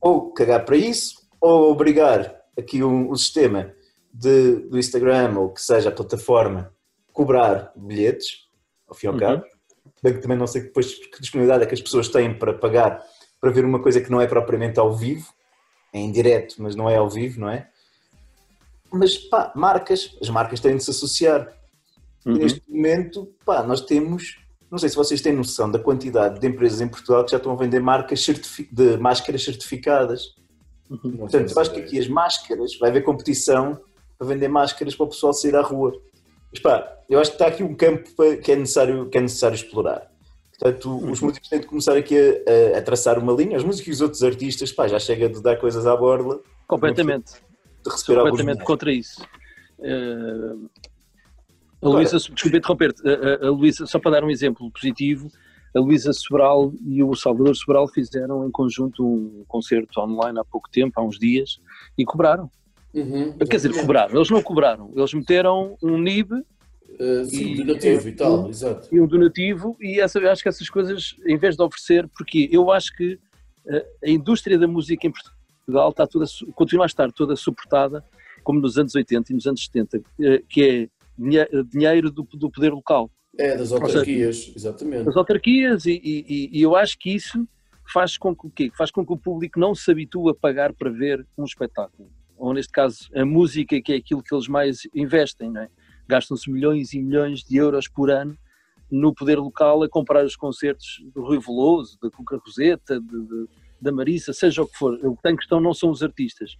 ou cagar para isso, ou obrigar aqui o, o sistema de, do Instagram, ou que seja a plataforma, cobrar bilhetes, ao fim e ao Uhum. cabo. Bem que também não sei depois que disponibilidade é que as pessoas têm para pagar para ver uma coisa que não é propriamente ao vivo, é em direto, mas não é ao vivo, não é? Mas pá, marcas, as marcas têm de se associar. Uhum. neste momento, pá, nós temos, não sei se vocês têm noção da quantidade de empresas em Portugal que já estão a vender marcas de máscaras certificadas. Não Portanto, acho que aqui as máscaras, vai haver competição para vender máscaras para o pessoal sair à rua. Mas pá, eu acho que está aqui um campo que é necessário, que é necessário explorar. Portanto, os músicos têm de começar aqui a, a- a traçar uma linha, os músicos e os outros artistas, pá, já chega de dar coisas à borla, Completamente. de receber alguns completamente contra isso. Eh, a Agora- Luísa, desculpa interromper-te, a, a- a Luísa, só para dar um exemplo positivo, a Luísa Sobral e o Salvador Sobral fizeram em conjunto um concerto online há pouco tempo, há uns dias, e cobraram. Uhum, Quer dizer, cobraram, eles não cobraram, eles meteram um NIB Uh, sim, E- donativo e tal, exato. e um donativo e essa, eu acho que essas coisas, em vez de oferecer, porque eu acho que eh, a indústria da música em Portugal está toda, continua a estar toda suportada, como nos anos 80 e nos anos 70, eh, que é dinhe- dinheiro do, do poder local, É, das autarquias, exatamente. das autarquias, e, e- e- e eu acho que isso faz com que, o quê? faz com que o público não se habitue a pagar para ver um espetáculo, ou neste caso a música, que é aquilo que eles mais investem, não é? Gastam-se milhões e milhões de euros por ano no poder local a comprar os concertos do Rui Veloso, da Cuca Roseta, de- de- da Marissa, seja o que for. O que tem questão não são os artistas.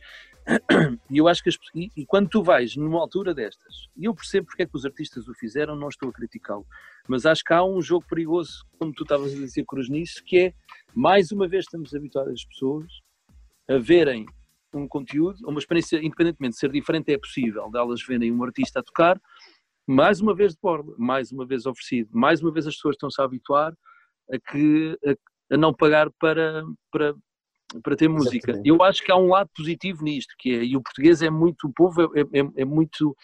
(clears throat) E eu acho que as, e, e quando tu vais numa altura destas, e eu percebo porque é que os artistas o fizeram, não estou a criticá-lo, mas acho que há um jogo perigoso, como tu estavas a dizer, Cruz, nisso, que é, mais uma vez estamos habituados as pessoas a verem um conteúdo, uma experiência, independentemente de ser diferente, é possível, delas verem um artista a tocar, mais uma vez de borda, mais uma vez oferecido, mais uma vez as pessoas estão-se a habituar a, que, a, a não pagar para, para, para ter música. Exatamente. Eu acho que há um lado positivo nisto, que é, e o português é muito, o povo é, é, é muito,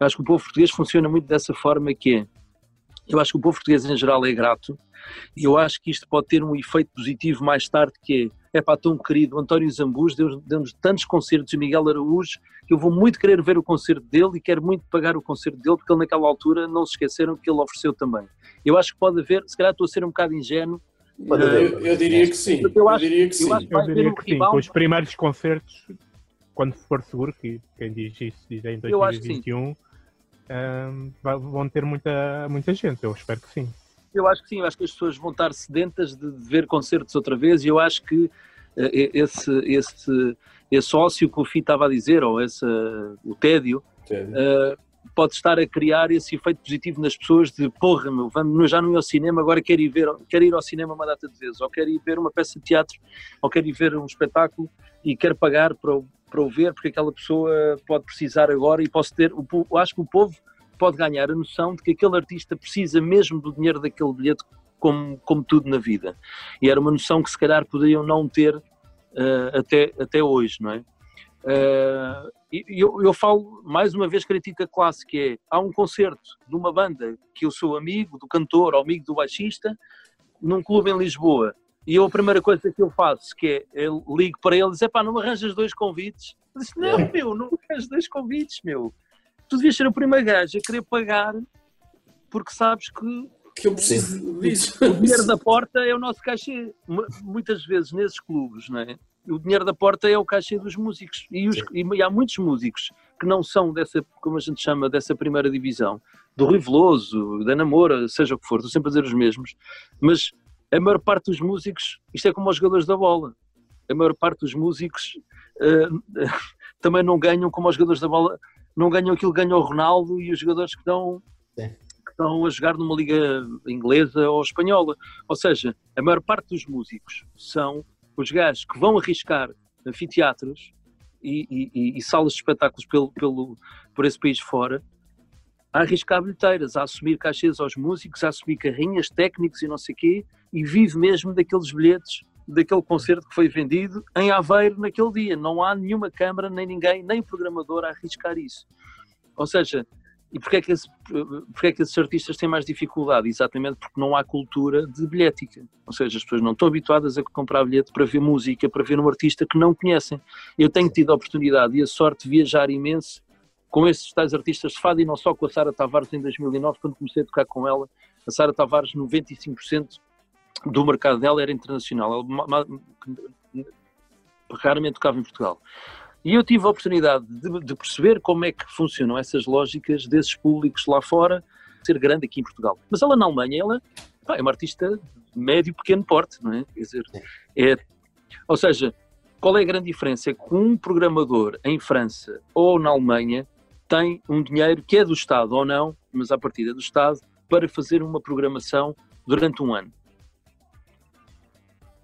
acho que o povo português funciona muito dessa forma que é, eu acho que o povo português em geral é grato, e eu acho que isto pode ter um efeito positivo mais tarde, que é, é pá, tão querido, António Zambus deu- deu-nos tantos concertos, e Miguel Araújo, que eu vou muito querer ver o concerto dele e quero muito pagar o concerto dele, porque ele naquela altura não se esqueceram que ele ofereceu também. Eu acho que pode haver, se calhar estou a ser um bocado ingênuo, Pode haver. Eu, eu diria que sim. Eu Eu, acho- diria que eu sim. Eu diria que sim, com os primeiros concertos, quando for seguro, que quem diz isso diz em Eu acho que sim. 2021, vão ter muita, muita gente, eu espero que sim. Eu acho que sim, eu acho que as pessoas vão estar sedentas de ver concertos outra vez e eu acho que eh, esse, esse, esse ócio que o Fih estava a dizer, ou esse, o tédio, Entende? eh, pode estar a criar esse efeito positivo nas pessoas de porra, meu, vamos, já não ir ao cinema, agora quero ir, ver, quero ir ao cinema uma data de vezes, ou quero ir ver uma peça de teatro, ou quero ir ver um espetáculo e quero pagar para para o ver, porque aquela pessoa pode precisar agora e posso ter, o, acho que o povo pode ganhar a noção de que aquele artista precisa mesmo do dinheiro daquele bilhete como, como tudo na vida. E era uma noção que se calhar poderiam não ter uh, até, até hoje, não é? Uh, eu, eu falo, mais uma vez, crítica clássica, é, há um concerto de uma banda que eu sou amigo do cantor ou amigo do baixista, num clube em Lisboa, e eu a primeira coisa que eu faço, que é, eu ligo para ele e dizer, pá, não me arranjas dois convites? Eu disse, não, meu, não me arranjas dois convites, meu. Tu devias ser o primeiro gajo a querer pagar porque sabes que que eu preciso disso. O dinheiro da porta é o nosso cachê. Muitas vezes nesses clubes, não é? O dinheiro da porta é o cachê dos músicos. E, os, e, há muitos músicos que não são dessa, como a gente chama, dessa primeira divisão, do Rui Veloso, da Namora, seja o que for, estou sempre a dizer os mesmos, mas a maior parte dos músicos, isto é como os jogadores da bola, a maior parte dos músicos uh, (laughs) também não ganham como os jogadores da bola, não ganham aquilo que ganha o Ronaldo e os jogadores que estão, que estão a jogar numa liga inglesa ou espanhola. Ou seja, a maior parte dos músicos são os gajos que vão arriscar anfiteatros e, e, e, salas de espetáculos pelo, pelo, por esse país fora, a arriscar bilheteiras, a assumir cachês aos músicos, a assumir carrinhas, técnicos e não sei o quê, e vive mesmo daqueles bilhetes, daquele concerto que foi vendido em Aveiro naquele dia. Não há nenhuma câmara, nem ninguém, nem programador a arriscar isso. Ou seja, e porquê é, que esse, porquê é que esses artistas têm mais dificuldade? Exatamente porque não há cultura de bilhética. Ou seja, as pessoas não estão habituadas a comprar bilhete para ver música, para ver um artista que não conhecem. Eu tenho tido a oportunidade e a sorte de viajar imenso com esses tais artistas de fado e não só com a Sara Tavares em 2009, quando comecei a tocar com ela. A Sara Tavares, 95% do mercado dela era internacional. Ela raramente tocava em Portugal. E eu tive a oportunidade de, de, perceber como é que funcionam essas lógicas desses públicos lá fora, ser grande aqui em Portugal. Mas ela na Alemanha, ela pá, é uma artista médio, pequeno porte, não é? Quer dizer, é, ou seja, qual é a grande diferença? É que um programador em França ou na Alemanha tem um dinheiro que é do Estado ou não, mas à partida do Estado, para fazer uma programação durante um ano.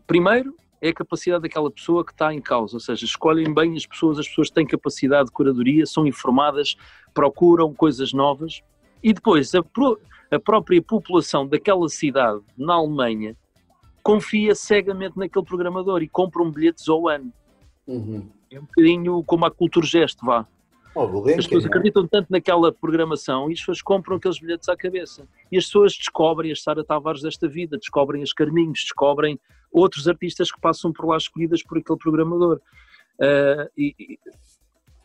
Primeiro, é a capacidade daquela pessoa que está em causa, ou seja, escolhem bem as pessoas, as pessoas têm capacidade de curadoria, são informadas, procuram coisas novas e depois a, pro, a própria população daquela cidade na Alemanha confia cegamente naquele programador e compram bilhetes ao ano. Uhum. É um bocadinho como a cultura gesto, vá. Oh, as pessoas acreditam tanto naquela programação e as pessoas compram aqueles bilhetes à cabeça. E as pessoas descobrem as Sara Tavares desta vida, descobrem as Carminhos, descobrem outros artistas que passam por lá escolhidas por aquele programador. Uh, e,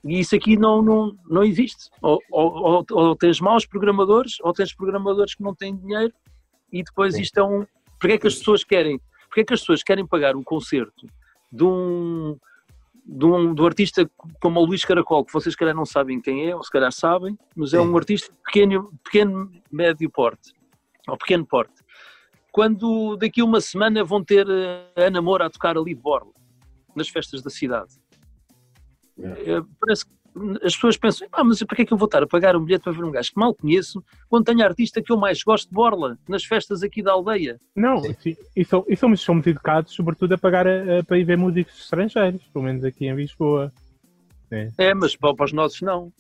e, isso aqui não, não, não existe. Ou, ou, ou, tens maus programadores, ou tens programadores que não têm dinheiro, e depois Sim. isto é um. Porquê é que as pessoas querem? Porquê é que as pessoas querem pagar um concerto de um, de um, de um artista como o Luís Caracol, que vocês se calhar não sabem quem é, ou se calhar sabem, mas é um artista pequeno, pequeno, médio porte, ou pequeno porte quando daqui a uma semana vão ter a Ana Moura a tocar ali de borla, nas festas da cidade. É. Parece que as pessoas pensam, ah, mas para que é que eu vou estar a pagar um bilhete para ver um gajo que mal conheço, quando tenho a artista que eu mais gosto de borla, nas festas aqui da aldeia? Não, sim. E, são, e somos, somos educados, sobretudo, a pagar a, a, para ir ver músicos estrangeiros, pelo menos aqui em Lisboa. É, é mas para, para os nossos não.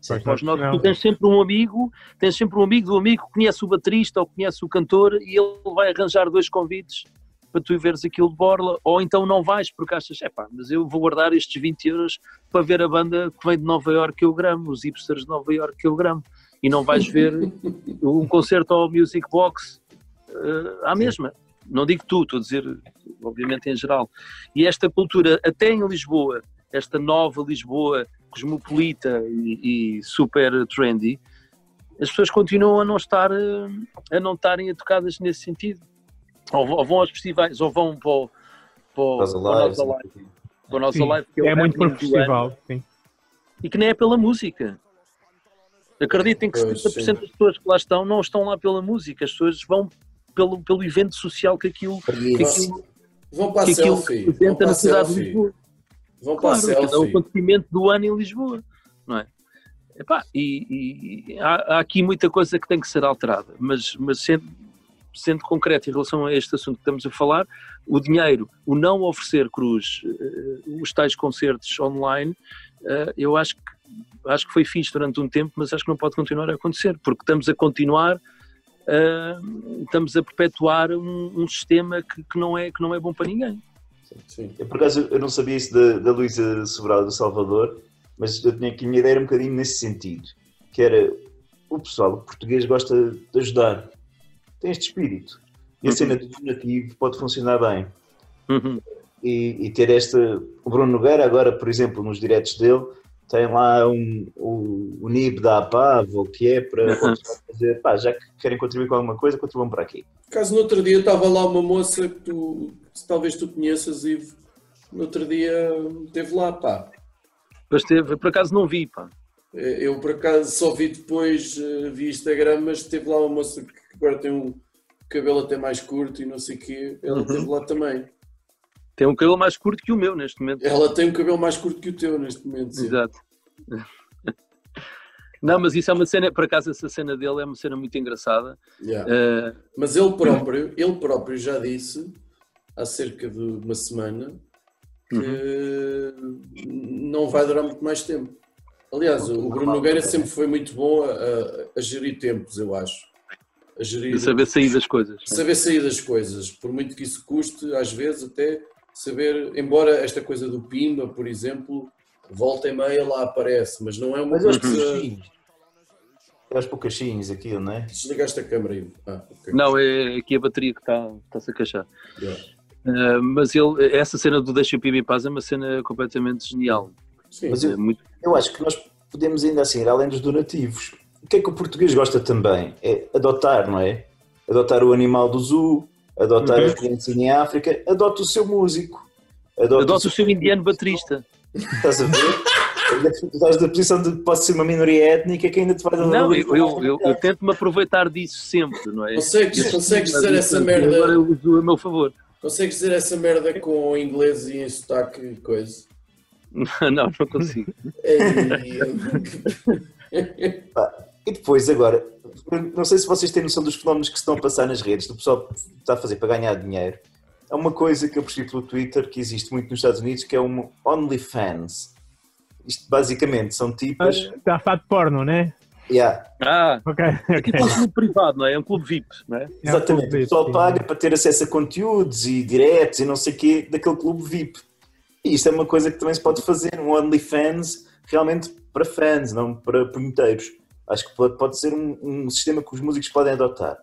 Sim, nós, tu tens sempre um amigo, tens sempre um amigo do amigo que conhece o baterista ou conhece o cantor e ele vai arranjar dois convites para tu veres aquilo de borla, ou então não vais porque achas, é pá, mas eu vou guardar estes 20 euros para ver a banda que vem de Nova York que eu gramo, os hipsters de Nova York que eu gramo, e não vais ver (laughs) um concerto ao Music Box uh, à mesma. Não digo tu, estou a dizer, obviamente, em geral. E esta cultura, até em Lisboa, esta nova Lisboa cosmopolita e, e, super trendy, as pessoas continuam a não estar a não estarem educadas nesse sentido. Ou, ou vão aos festivais, ou vão para o, para o, para o nosso live. Para o nosso sim, live que é, é muito por festival, sim. E que nem é pela música. Acreditem que 70% das pessoas que lá estão não estão lá pela música, as pessoas vão pelo, pelo evento social que aquilo, que aquilo, vão para que aquilo representa na cidade de Lisboa. Vão claro, para a selfie. é o acontecimento do ano em Lisboa, não é? Epá, e, e há, há aqui muita coisa que tem que ser alterada, mas, mas sendo, sendo concreto em relação a este assunto que estamos a falar, o dinheiro, o não oferecer cruz, eh, os tais concertos online, eh, eu acho que, acho que foi fixe durante um tempo, mas acho que não pode continuar a acontecer, porque estamos a continuar, eh, estamos a perpetuar um, um sistema que, que, não é, que não é bom para ninguém. Sim. Eu, por acaso, eu não sabia isso da, da Luísa Sobral do Salvador, mas eu tinha aqui a minha ideia era um bocadinho nesse sentido, que era o pessoal o português gosta de ajudar, tem este espírito. E a cena do donativo pode funcionar bem. Uhum. E, e, ter esta. O Bruno Nogueira, agora, por exemplo, nos diretos dele, tem lá um, o, o NIB da APAV, ou o que é, para Uhum. dizer, pá, já que querem contribuir com alguma coisa, contribuam para aqui. Caso no outro dia estava lá uma moça que tu, que talvez tu conheças, Ivo. No outro dia esteve lá, pá. Mas teve, por acaso não vi, pá. Eu por acaso só vi depois, eh, vi Instagram, mas teve lá uma moça que agora tem um cabelo até mais curto e não sei o quê. Ela Uhum. esteve lá também. Tem um cabelo mais curto que o meu neste momento. Ela tem um cabelo mais curto que o teu neste momento. sim. Exato. (laughs) Não, mas isso é uma cena, por acaso essa cena dele é uma cena muito engraçada. Yeah. Eh, Mas ele próprio, ele próprio já disse há cerca de uma semana que Uhum. não vai durar muito mais tempo. Aliás, o Bruno Nogueira sempre foi muito bom a, a- a gerir tempos, eu acho. A gerir, de saber sair das coisas. saber sair das coisas, por muito que isso custe, às vezes até saber, embora esta coisa do Pimba, por exemplo, volta e meia lá aparece, mas não é uma Mas aos coisa. É aos poucachinhos aquilo, não é? Desligaste a câmera aí. Ah, ok. Não, é aqui a bateria que está está-se a queixar. Yeah. Eh, mas ele, essa cena do Deixa o PIB em paz é uma cena completamente genial. Sim, Mas É muito, Eu acho que nós podemos ainda assim ir além dos donativos. O que é que o português gosta também? É adotar, não é? Adotar o animal do zoo, adotar Uhum. a criancinha em África, adota o seu músico. Adota, Adota o seu indiano baterista. Estás a ver? Tu estás da posição de que pode ser uma minoria étnica que ainda te vai dar Não, eu, eu, eu, eu tento-me aproveitar disso sempre, não é? Consegues, consegues dizer essa Agora merda, eu uso a meu favor. consegues dizer essa merda com inglês e em sotaque e coisa? (laughs) Não, não consigo. Ei, E depois, agora, não sei se vocês têm noção dos fenómenos que se estão a passar nas redes, do pessoal que está a fazer para ganhar dinheiro. É uma coisa que eu percebi pelo Twitter que existe muito nos Estados Unidos, que é um OnlyFans. Isto basicamente são tipas. Está a falar de porno, né? Yeah, Ah, Ok, aqui ok. é um clube privado, não é? É um clube VIP, não é? exatamente. clube O pessoal VIP, paga para ter acesso a conteúdos e diretos e não sei o quê daquele clube VIP. E isto é uma coisa que também se pode fazer, um OnlyFans realmente para fãs, não para punheteiros. Acho que pode, ser um, um sistema que os músicos podem adotar.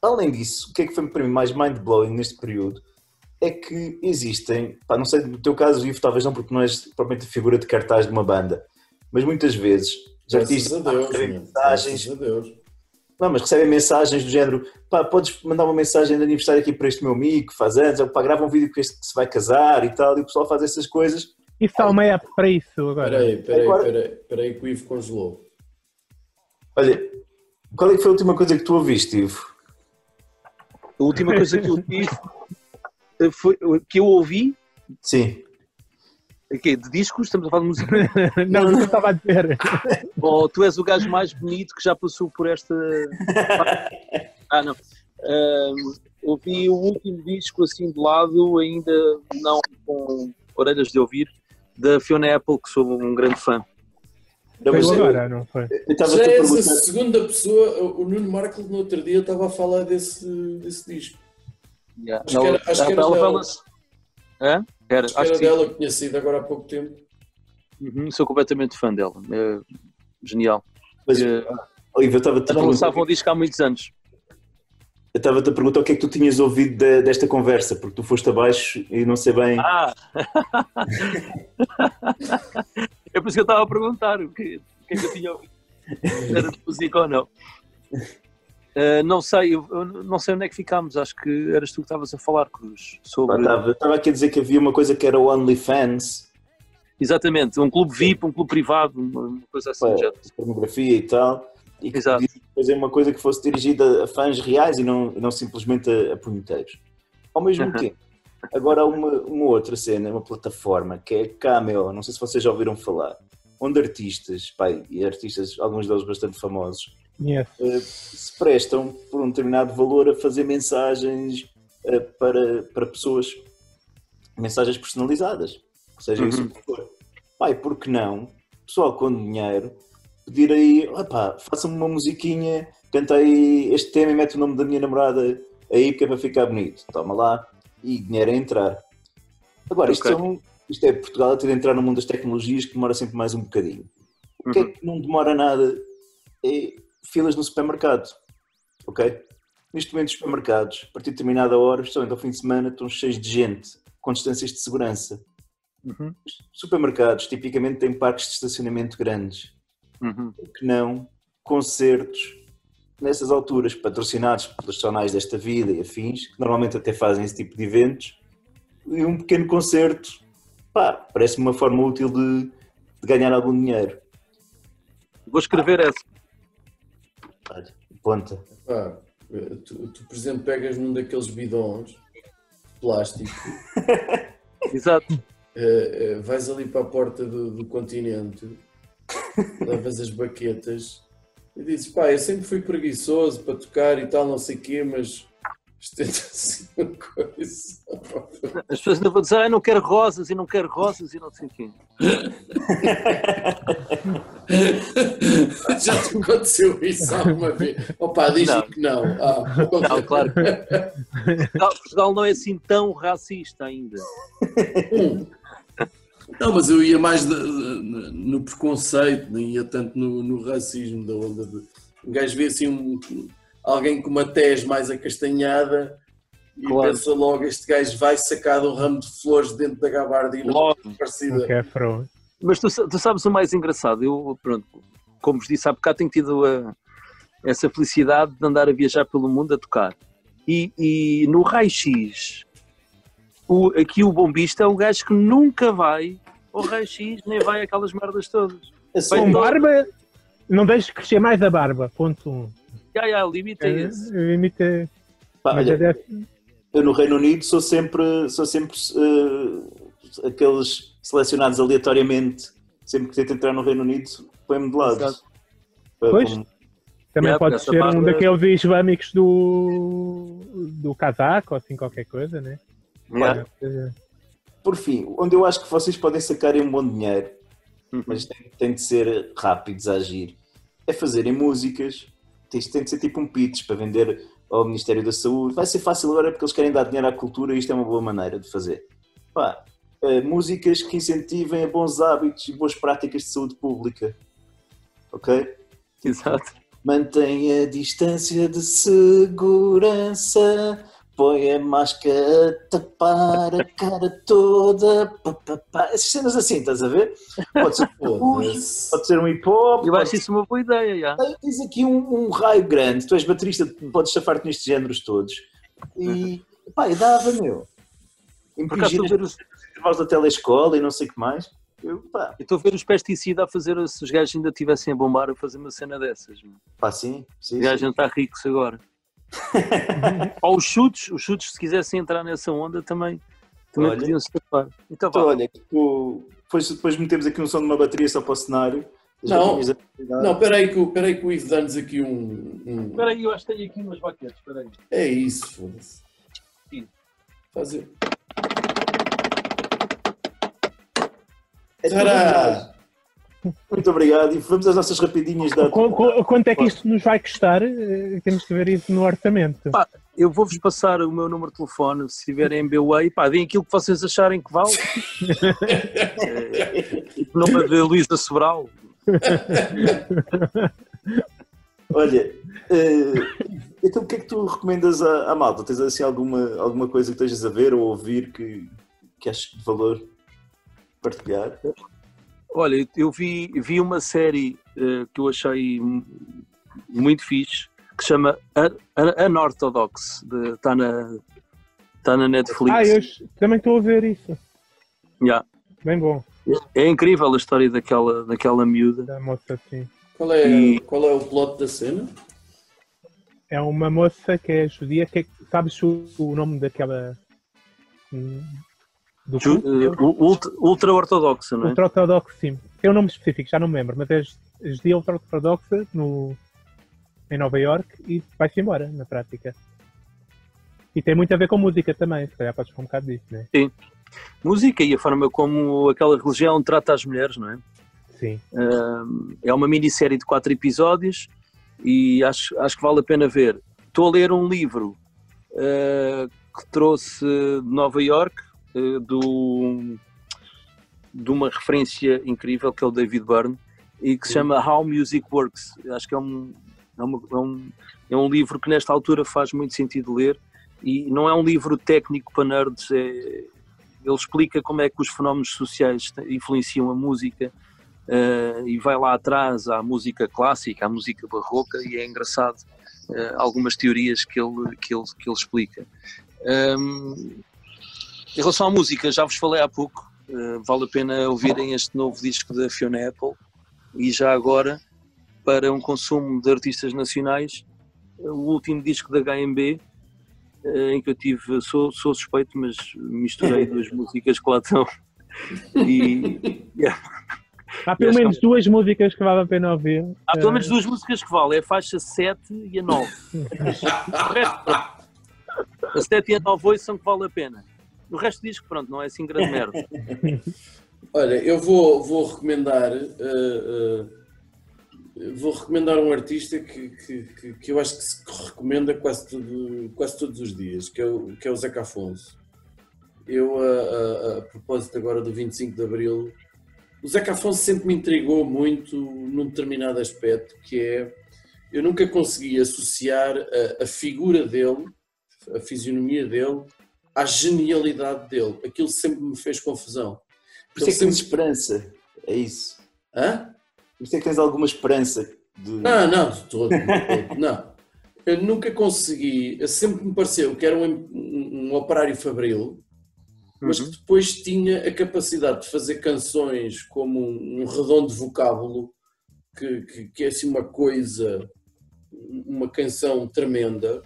Além disso, o que é que foi para mim mais mind-blowing neste período é que existem, pá, não sei no teu caso, Ivo, talvez não porque não és propriamente a figura de cartaz de uma banda, mas muitas vezes os Graças artistas a Deus, recebem meu. mensagens Graças a Deus. não, mas recebem mensagens do género, pá, podes mandar uma mensagem de aniversário aqui para este meu amigo que faz anos, ou pá, grava um vídeo com este que se vai casar e tal, e o pessoal faz essas coisas. Isso há uma app para isso agora. Espera aí, espera aí, Agora- espera aí, espera aí que o Ivo congelou. Olha, qual é que foi a última coisa que tu ouviste, Ivo? A última coisa que eu tive foi que eu ouvi, Sim. aqui, de discos, estamos a falar de música. (laughs) Não, não estava a dizer. (laughs) Oh, tu és o gajo mais bonito que já passou por esta. (laughs) Ah, não. Ouvi o último disco assim de lado, ainda não com orelhas de ouvir, da Fiona Apple, que sou um grande fã. Não, mas agora, não foi? Já a és a perguntar- segunda pessoa, o Nuno Marco no outro dia estava a falar desse, desse disco. Yeah. Acho que era- acho que era ela- dela. ela- Hã? Era, Acho que era que sim. dela que tinha sido agora há pouco tempo. Uhum, sou completamente fã dela. É genial. Mas, Eh, Ivo, eu estava-te a não lançava perguntar, um disco há muitos anos. eu estava-te a perguntar o que é que tu tinhas ouvido de- desta conversa, porque tu foste abaixo e não sei bem. Ah! (laughs) é por isso que eu estava a perguntar o que, o que é que eu tinha ouvido. (laughs) Era de música ou não. Ah, não sei, eu, eu não sei onde é que ficámos. Acho que eras tu que estavas a falar, Cruz, sobre. Estava estava aqui a dizer que havia uma coisa que era o OnlyFans, Exatamente, um clube VIP, um clube privado, uma, coisa assim. pá, já. pornografia e tal, e que Exato. fazer uma coisa que fosse dirigida a fãs reais e não, não simplesmente a, a punheteiros. Ao mesmo Uhum. tempo, agora há uma, uma outra cena, uma plataforma, que é Cameo, não sei se vocês já ouviram falar, onde artistas, pai, e artistas, alguns deles bastante famosos, Yes. eh, se prestam por um determinado valor a fazer mensagens eh, para, para pessoas, mensagens personalizadas, seja isso o que for. Pai, por que não? Pessoal com dinheiro, pedir aí, opá, faça-me uma musiquinha, canta aí este tema e mete o nome da minha namorada aí porque é para ficar bonito. Toma lá e dinheiro a entrar. Agora, isto, é um- isto é Portugal a ter de entrar no mundo das tecnologias que demora sempre mais um bocadinho. O que é que não demora nada? É filas no supermercado. Ok? Neste momento, os supermercados, a partir de determinada hora, especialmente ao fim de semana, estão cheios de gente, com distâncias de segurança. Uhum. Os supermercados, tipicamente, têm parques de estacionamento grandes. Uhum. Que não concertos nessas alturas, patrocinados pelos jornais desta vida e afins, que normalmente até fazem esse tipo de eventos, e um pequeno concerto, pá, parece-me uma forma útil de, de ganhar algum dinheiro. Vou escrever essa. Olha, ponta. Pá, tu, tu, por exemplo, pegas num daqueles bidões de plástico, (laughs) Exato. eh, eh, vais ali para a porta do, do continente, levas as baquetas e dizes, pá, eu sempre fui preguiçoso para tocar e tal, não sei o quê, mas isto é (laughs) assim uma coisa. As pessoas ainda vão dizer, ah, não quero rosas e não quero rosas e não sei o quê. (laughs) Já te aconteceu isso alguma vez? Opa, diz Não. que não. Ah, Não, claro que não. (laughs) Portugal, não é assim tão racista ainda. Não, mas eu ia mais de- de- no preconceito, nem ia tanto no, no racismo da onda de. Um gajo vê assim um- alguém com uma tez mais acastanhada e Claro. pensa logo: este gajo vai sacar de um ramo de flores dentro da gabardina Logo. parecida. Um Kefro. Mas tu, tu sabes o mais engraçado? Eu, pronto, como vos disse há bocado, tenho tido a- essa felicidade de andar a viajar pelo mundo a tocar. E, e no raio-x, o, aqui o bombista é um gajo que nunca vai ao raio-x, nem vai aquelas merdas todas. É Vai Com todo- barba, não deixes crescer mais a barba. Ponto 1. Um. Já, já, o limite é esse. Limite. Pá, Mas olha, é eu no Reino Unido sou sempre, sou sempre eh, aqueles selecionados aleatoriamente. Sempre que tento entrar no Reino Unido, põe-me de lado. Exato. Pois. como- Também Yeah, pode ser um daqueles islâmicos do, do casaco, ou assim qualquer coisa, né? Já. Por fim, onde eu acho que vocês podem sacarem um bom dinheiro, Uhum. mas tem, tem de ser rápidos a agir, é fazerem músicas. Isto tem de ser tipo um pitch para vender ao Ministério da Saúde. Vai ser fácil agora porque eles querem dar dinheiro à cultura e isto é uma boa maneira de fazer. Pá, eh, músicas que incentivem a bons hábitos e boas práticas de saúde pública. Ok? Exato. Mantém a distância de segurança. Põe a máscara tapar a cara toda. Pá, pá, pá. Essas cenas assim, estás a ver? Pode ser, (laughs) pode ser um hip hop. Eu pode acho isso uma boa ideia, já. ser- Tens aqui um, um raio grande. Tu és baterista, podes chafar-te nestes géneros todos. E pá, e dava, meu. Impingir estou a ver os, intervalos da telescola e não sei o que mais. Eu, estou a ver os pesticidas a fazer, se os gajos ainda estivessem a bombar, a fazer uma cena dessas. pá, sim. sim, Os sim. gajos não estão ricos agora. (laughs) Ou os chutes, os chutes, se quisessem entrar nessa onda, também, também Olha. podiam se tapar. Então, Então, olha, tu, depois, depois metemos aqui um som de uma bateria só para o cenário. Não. Não, peraí que, o- peraí que o Ivo dá-nos aqui um. um- Espera aí, eu acho que tenho aqui umas baquetes. Espera aí. É isso, foda-se. Fazer. É Tará! Muito obrigado e vamos às nossas rapidinhas da. Qu- qu- Quanto é que isto nos vai custar? Eh, Temos que ver isso no orçamento. Pá, Eu vou-vos passar o meu número de telefone, se tiverem em BWay, pá, deem aquilo que vocês acharem que vale. é, (laughs) o nome de Luísa Sobral. Olha, eh, então o que é que tu recomendas à, à malta? Tens assim alguma, alguma coisa que estejas a ver ou ouvir que, que achas de valor partilhar? Olha, eu vi, vi uma série eh, que eu achei mu- muito fixe, que se chama Unorthodox, está na, tá na Netflix. Ah, eu também estou a ver isso. Yeah. Bem bom. É incrível a história daquela, daquela miúda. Da moça assim. Qual é, E- qual é o plot da cena? É uma moça que é judia. Que é- sabes o, o nome daquela. Do eh, ultra, ultra ortodoxa, não é? Ultra-ortodoxo, sim. Tem um nome específico, já não me lembro, mas é Judia Ultra-Ortodoxa no, em Nova York e vai-se embora, na prática. E tem muito a ver com música também, se calhar podes falar um bocado disso, né? Música e a forma como aquela religião trata as mulheres, não é? Sim. É uma minissérie de quatro episódios e acho, acho que vale a pena ver. Estou a ler um livro uh, que trouxe de Nova York, uh, do, de uma referência incrível que é o David Byrne e que se chama How Music Works. Acho que é um, é, uma- é um, é um livro que nesta altura faz muito sentido ler e não é um livro técnico para nerds, é, ele explica como é que os fenómenos sociais influenciam a música eh, e vai lá atrás à música clássica, à música barroca e é engraçado eh, algumas teorias que ele, que ele, que ele explica. Ahm, em relação à música, já vos falei há pouco, eh, vale a pena ouvirem este novo disco da Fiona Apple e já agora, para um consumo de artistas nacionais, o último disco da HMB, eh, em que eu tive, sou, sou suspeito, mas misturei duas (laughs) músicas que lá estão. E, (laughs) Há pelo menos duas músicas que vale a pena ouvir. Há pelo menos Eh, duas músicas que valem, é a faixa 7 e a 9. (laughs) o resto, a 7 e a 9 hoje são que vale a pena. O resto diz que pronto, não é assim grande merda. (laughs) Olha, eu vou, vou recomendar. eh, eh, vou recomendar um artista que, que, que, que eu acho que se recomenda quase, tudo, quase todos os dias, que é o, que é o Zeca Afonso. Eu, a, a- a propósito agora do 25 de Abril, o Zeca Afonso sempre me intrigou muito num determinado aspecto, que é eu nunca consegui associar a, a figura dele, a fisionomia dele, à genialidade dele. Aquilo sempre me fez confusão. Por isso é que Ele tens esperança. É isso. Hã? Por isso é que tens alguma esperança. De... Não, não, de todo, (laughs) não. Eu nunca consegui, eu sempre me pareceu que era um, um, um operário fabril, mas que depois tinha a capacidade de fazer canções como um, um redondo vocábulo, que, que, que é assim uma coisa, uma canção tremenda.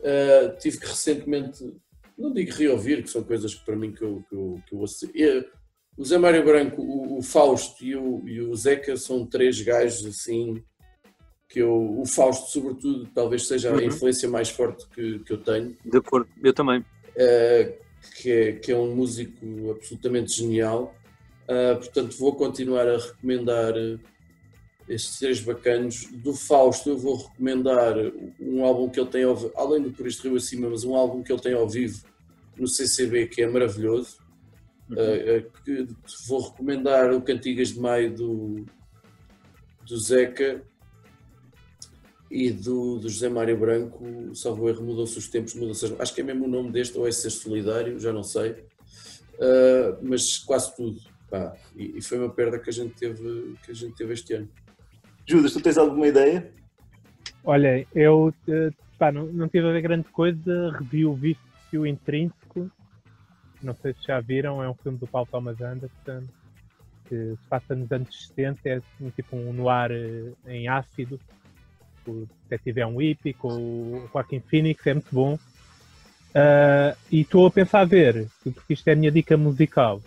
Uh, tive que recentemente, não digo reouvir, que são coisas que para mim que eu, que eu, que eu ouço. Eu- o Zé Mário Branco, o, o Fausto e o, e o Zeca são três gajos assim que eu, o Fausto sobretudo talvez seja a Uhum. influência mais forte que, que eu tenho De acordo, eu também. eh, que, é, que é um músico absolutamente genial. Ah, portanto, vou continuar a recomendar eh, estes três bacanos. Do Fausto, eu vou recomendar um álbum que ele tem, ao, vi- além do Por Este Rio Acima, mas um álbum que ele tem ao vivo no CCB que é maravilhoso. Ah, que vou recomendar o Cantigas de Maio do, do Zeca e do, do José Mário Branco, salvo erro, mudou-se os tempos, mudou-se as- acho que é mesmo o nome deste, ou é Ser Solidário, já não sei, Ah, mas quase tudo, pá, e, e foi uma perda que a gente teve, que a gente teve este ano. Judas, tu tens alguma ideia? Olha, eu pá, não, não tive a ver grande coisa, revi o Vício Intrínseco, não sei se já viram, é um filme do Paul Thomas Anderson, que se passa nos anos 70, é assim, tipo um noir eh, em ácido, o detetive é um hippie, com o Joaquin Phoenix, é muito bom. Ah, e estou a pensar a ver, porque isto é a minha dica musical,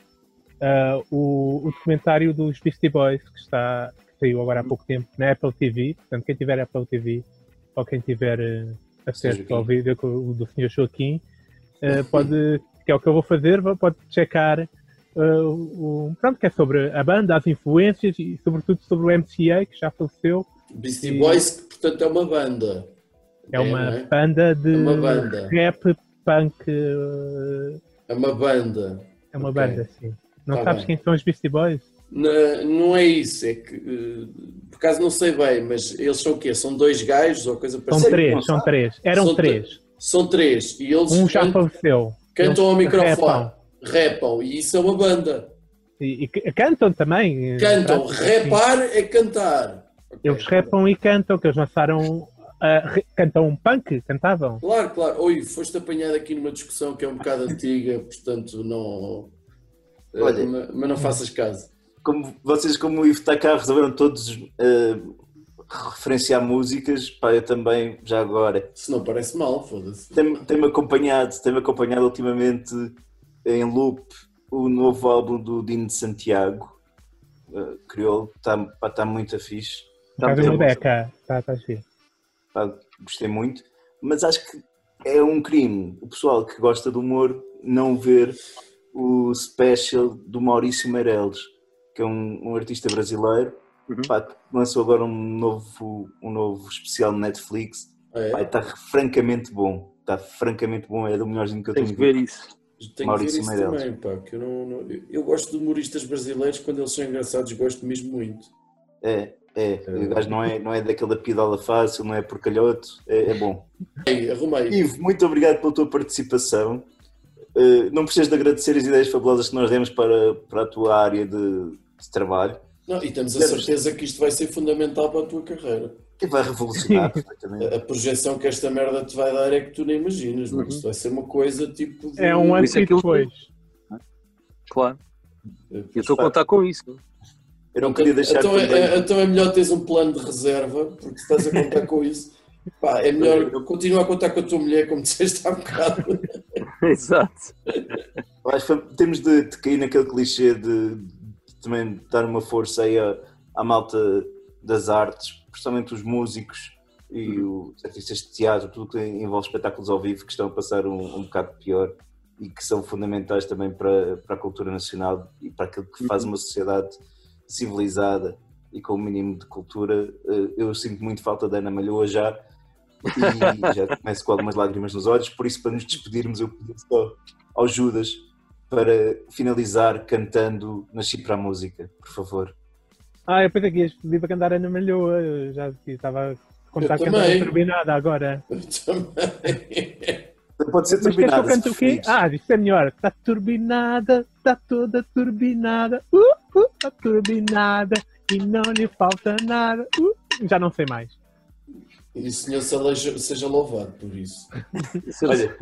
ah, o, o documentário dos Beastie Boys, que está que saiu agora há pouco tempo na Apple TV. Portanto, quem tiver Apple TV ou quem tiver eh, acesso Joaquim. ao vídeo do Sr. Joaquim, eh, (laughs) pode, que é o que eu vou fazer, pode checar eh, o, pronto, que é sobre a banda, as influências e sobretudo sobre o MCA, que já faleceu. Beastie E- Boys, que portanto é uma banda. É uma não é? banda de É uma banda. rap, punk, eh, É uma banda. é uma Ok. banda, sim. Não Tá sabes bem. quem são os Beastie Boys? Na- não é isso, é que eh, por acaso não sei bem, mas eles são o quê? São dois gajos ou coisa São parecida? três, não são três. Eram São três. São três e eles Um já faleceu. Cantam ao microfone, repam. e isso é uma banda. E, e cantam também. eh, Cantam, repar é cantar. Eles repam e cantam, que eles lançaram. re- cantam um punk? Cantavam? Claro, claro. Oi, foste apanhado aqui numa discussão que é um bocado antiga, portanto não. eh, Olha. ma- mas não faças caso. Como vocês, como o Ivo está cá, resolveram todos eh, referenciar músicas, pá, eu também, já agora. Se não parece mal, foda-se. Tem- Tem-me acompanhado, tem-me acompanhado ultimamente em loop o novo álbum do Dino de Santiago, uh, Crioulo, está tá muito fixe. Está Tá. Beca. Está, giro. Pá, gostei muito, mas acho que é um crime o pessoal que gosta do humor não ver o special do Maurício Meirelles, que é um, um artista brasileiro, Uhum. pá, que lançou agora um novo, um novo especial no Netflix. Ah, é? Pá, está francamente bom, está francamente bom, é do melhorzinho que eu Tens tenho que ver isso. Tenho que Maurício ver isso Meirelles. também, pá, que eu, não, não- eu- eu gosto de humoristas brasileiros, quando eles são engraçados, gosto mesmo muito. É, é, o gajo não é, não é daquela pidola fácil, não é porcalhoto, é, é bom. Ei, arrumei. Ivo, muito obrigado pela tua participação. Uh, não precisas de agradecer as ideias fabulosas que nós demos para, para a tua área de, de trabalho. Não, e temos a certeza que isto vai ser fundamental para a tua carreira. E vai revolucionar (laughs) perfeitamente. A, projeção que esta merda te vai dar é que tu nem imaginas, mano. Isto vai ser uma coisa tipo. de- É um antes é e que eu- depois. Claro. Eu estou a contar com isso. Eu não queria deixar então, também- é, então é melhor teres um plano de reserva, porque se estás a contar com isso. Pá, é melhor continuar a contar com a tua mulher, como disseste há bocado. (laughs) Exato. Acho que temos de, de cair naquele clichê de, de também dar uma força aí à, à malta das artes, principalmente os músicos e os artistas de teatro, tudo que envolve espetáculos ao vivo que estão a passar um, um bocado pior e que são fundamentais também para, para a cultura nacional e para aquilo que faz uma sociedade civilizada e com o mínimo de cultura. Eh, Eu sinto muito falta da Ana Malhoa já e (laughs) já começo com algumas lágrimas nos olhos, por isso para nos despedirmos eu pedi só ao Judas para finalizar cantando Nasci para a Música, por favor. Ah, eu pensei que ias pedir para cantar Ana Malhoa. Eu já estava a contar Eu cantar turbinada agora. Eu também. Pode ser Mas queres que eu cante o quê? Ah, isto é melhor. Está turbinada, está toda turbinada. Uh, uh, está turbinada e não lhe falta nada. Uh, já não sei mais. E o Senhor seja, louvado por isso. (laughs) Olha,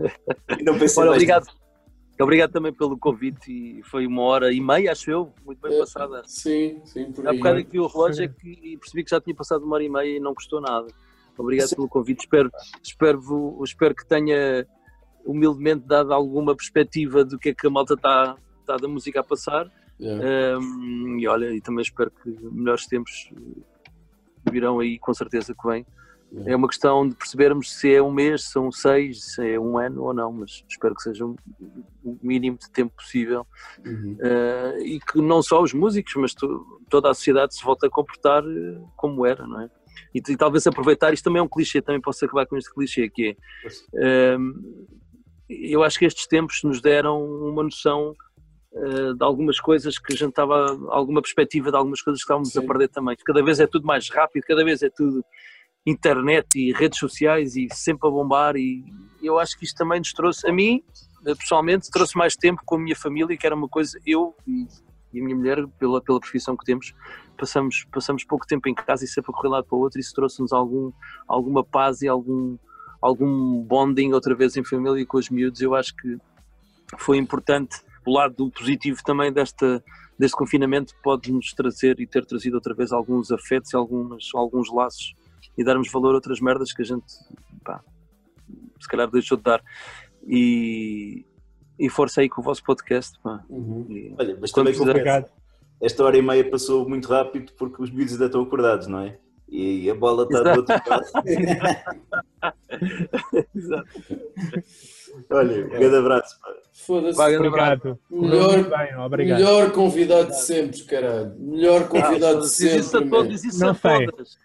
não pensei Olha, obrigado. Obrigado também pelo convite e foi uma hora e meia, acho eu, muito bem É, passada. Sim, sim, por Há bocado é que vi o relógio é que e percebi que já tinha passado uma hora e meia e não custou nada. Obrigado Sim. pelo convite. Espero, espero, espero que tenha humildemente dado alguma perspectiva do que é que a malta está está da música a passar. Yeah. Um, e olha, e também espero que melhores tempos virão aí, com certeza que vem. É uma questão de percebermos se é um mês, se são seis, se é um ano ou não, mas espero que seja o mínimo de tempo possível Uhum. eh, e que não só os músicos, mas to- toda a sociedade se volte a comportar eh, como era, não é? E, e talvez aproveitar, isto também é um clichê, também posso acabar com este clichê, que é, ehm, eu acho que estes tempos nos deram uma noção eh, de algumas coisas que a gente estava, alguma perspectiva de algumas coisas que estávamos a Sim. perder também. Cada vez é tudo mais rápido, cada vez é tudo internet e redes sociais e sempre a bombar e eu acho que isto também nos trouxe, a mim, eh, pessoalmente, trouxe mais tempo com a minha família, que era uma coisa, eu e, e a minha mulher, pela, pela profissão que temos, passamos, passamos pouco tempo em casa e sempre a correr lado para o outro e isso trouxe-nos algum, alguma paz e algum, algum bonding outra vez em família com os miúdos, eu acho que foi importante o lado do positivo também desta, deste confinamento pode-nos trazer e ter trazido outra vez alguns afetos e algumas, alguns laços e darmos valor a outras merdas que a gente pá, se calhar deixou de dar e, e força aí com o vosso podcast pá. Uhum. E- Olha, mas também Obrigado. esta hora e meia passou muito rápido porque os miúdos ainda estão acordados, não é? E a bola está do Exato. outro lado. (laughs) Exato. Olha, um grande abraço. Foda-se. Obrigado. Melhor- bem, obrigado. Melhor convidado de sempre, caralho. Melhor convidado de Diz isso a sempre. todos, diz isso Não a sei. todas.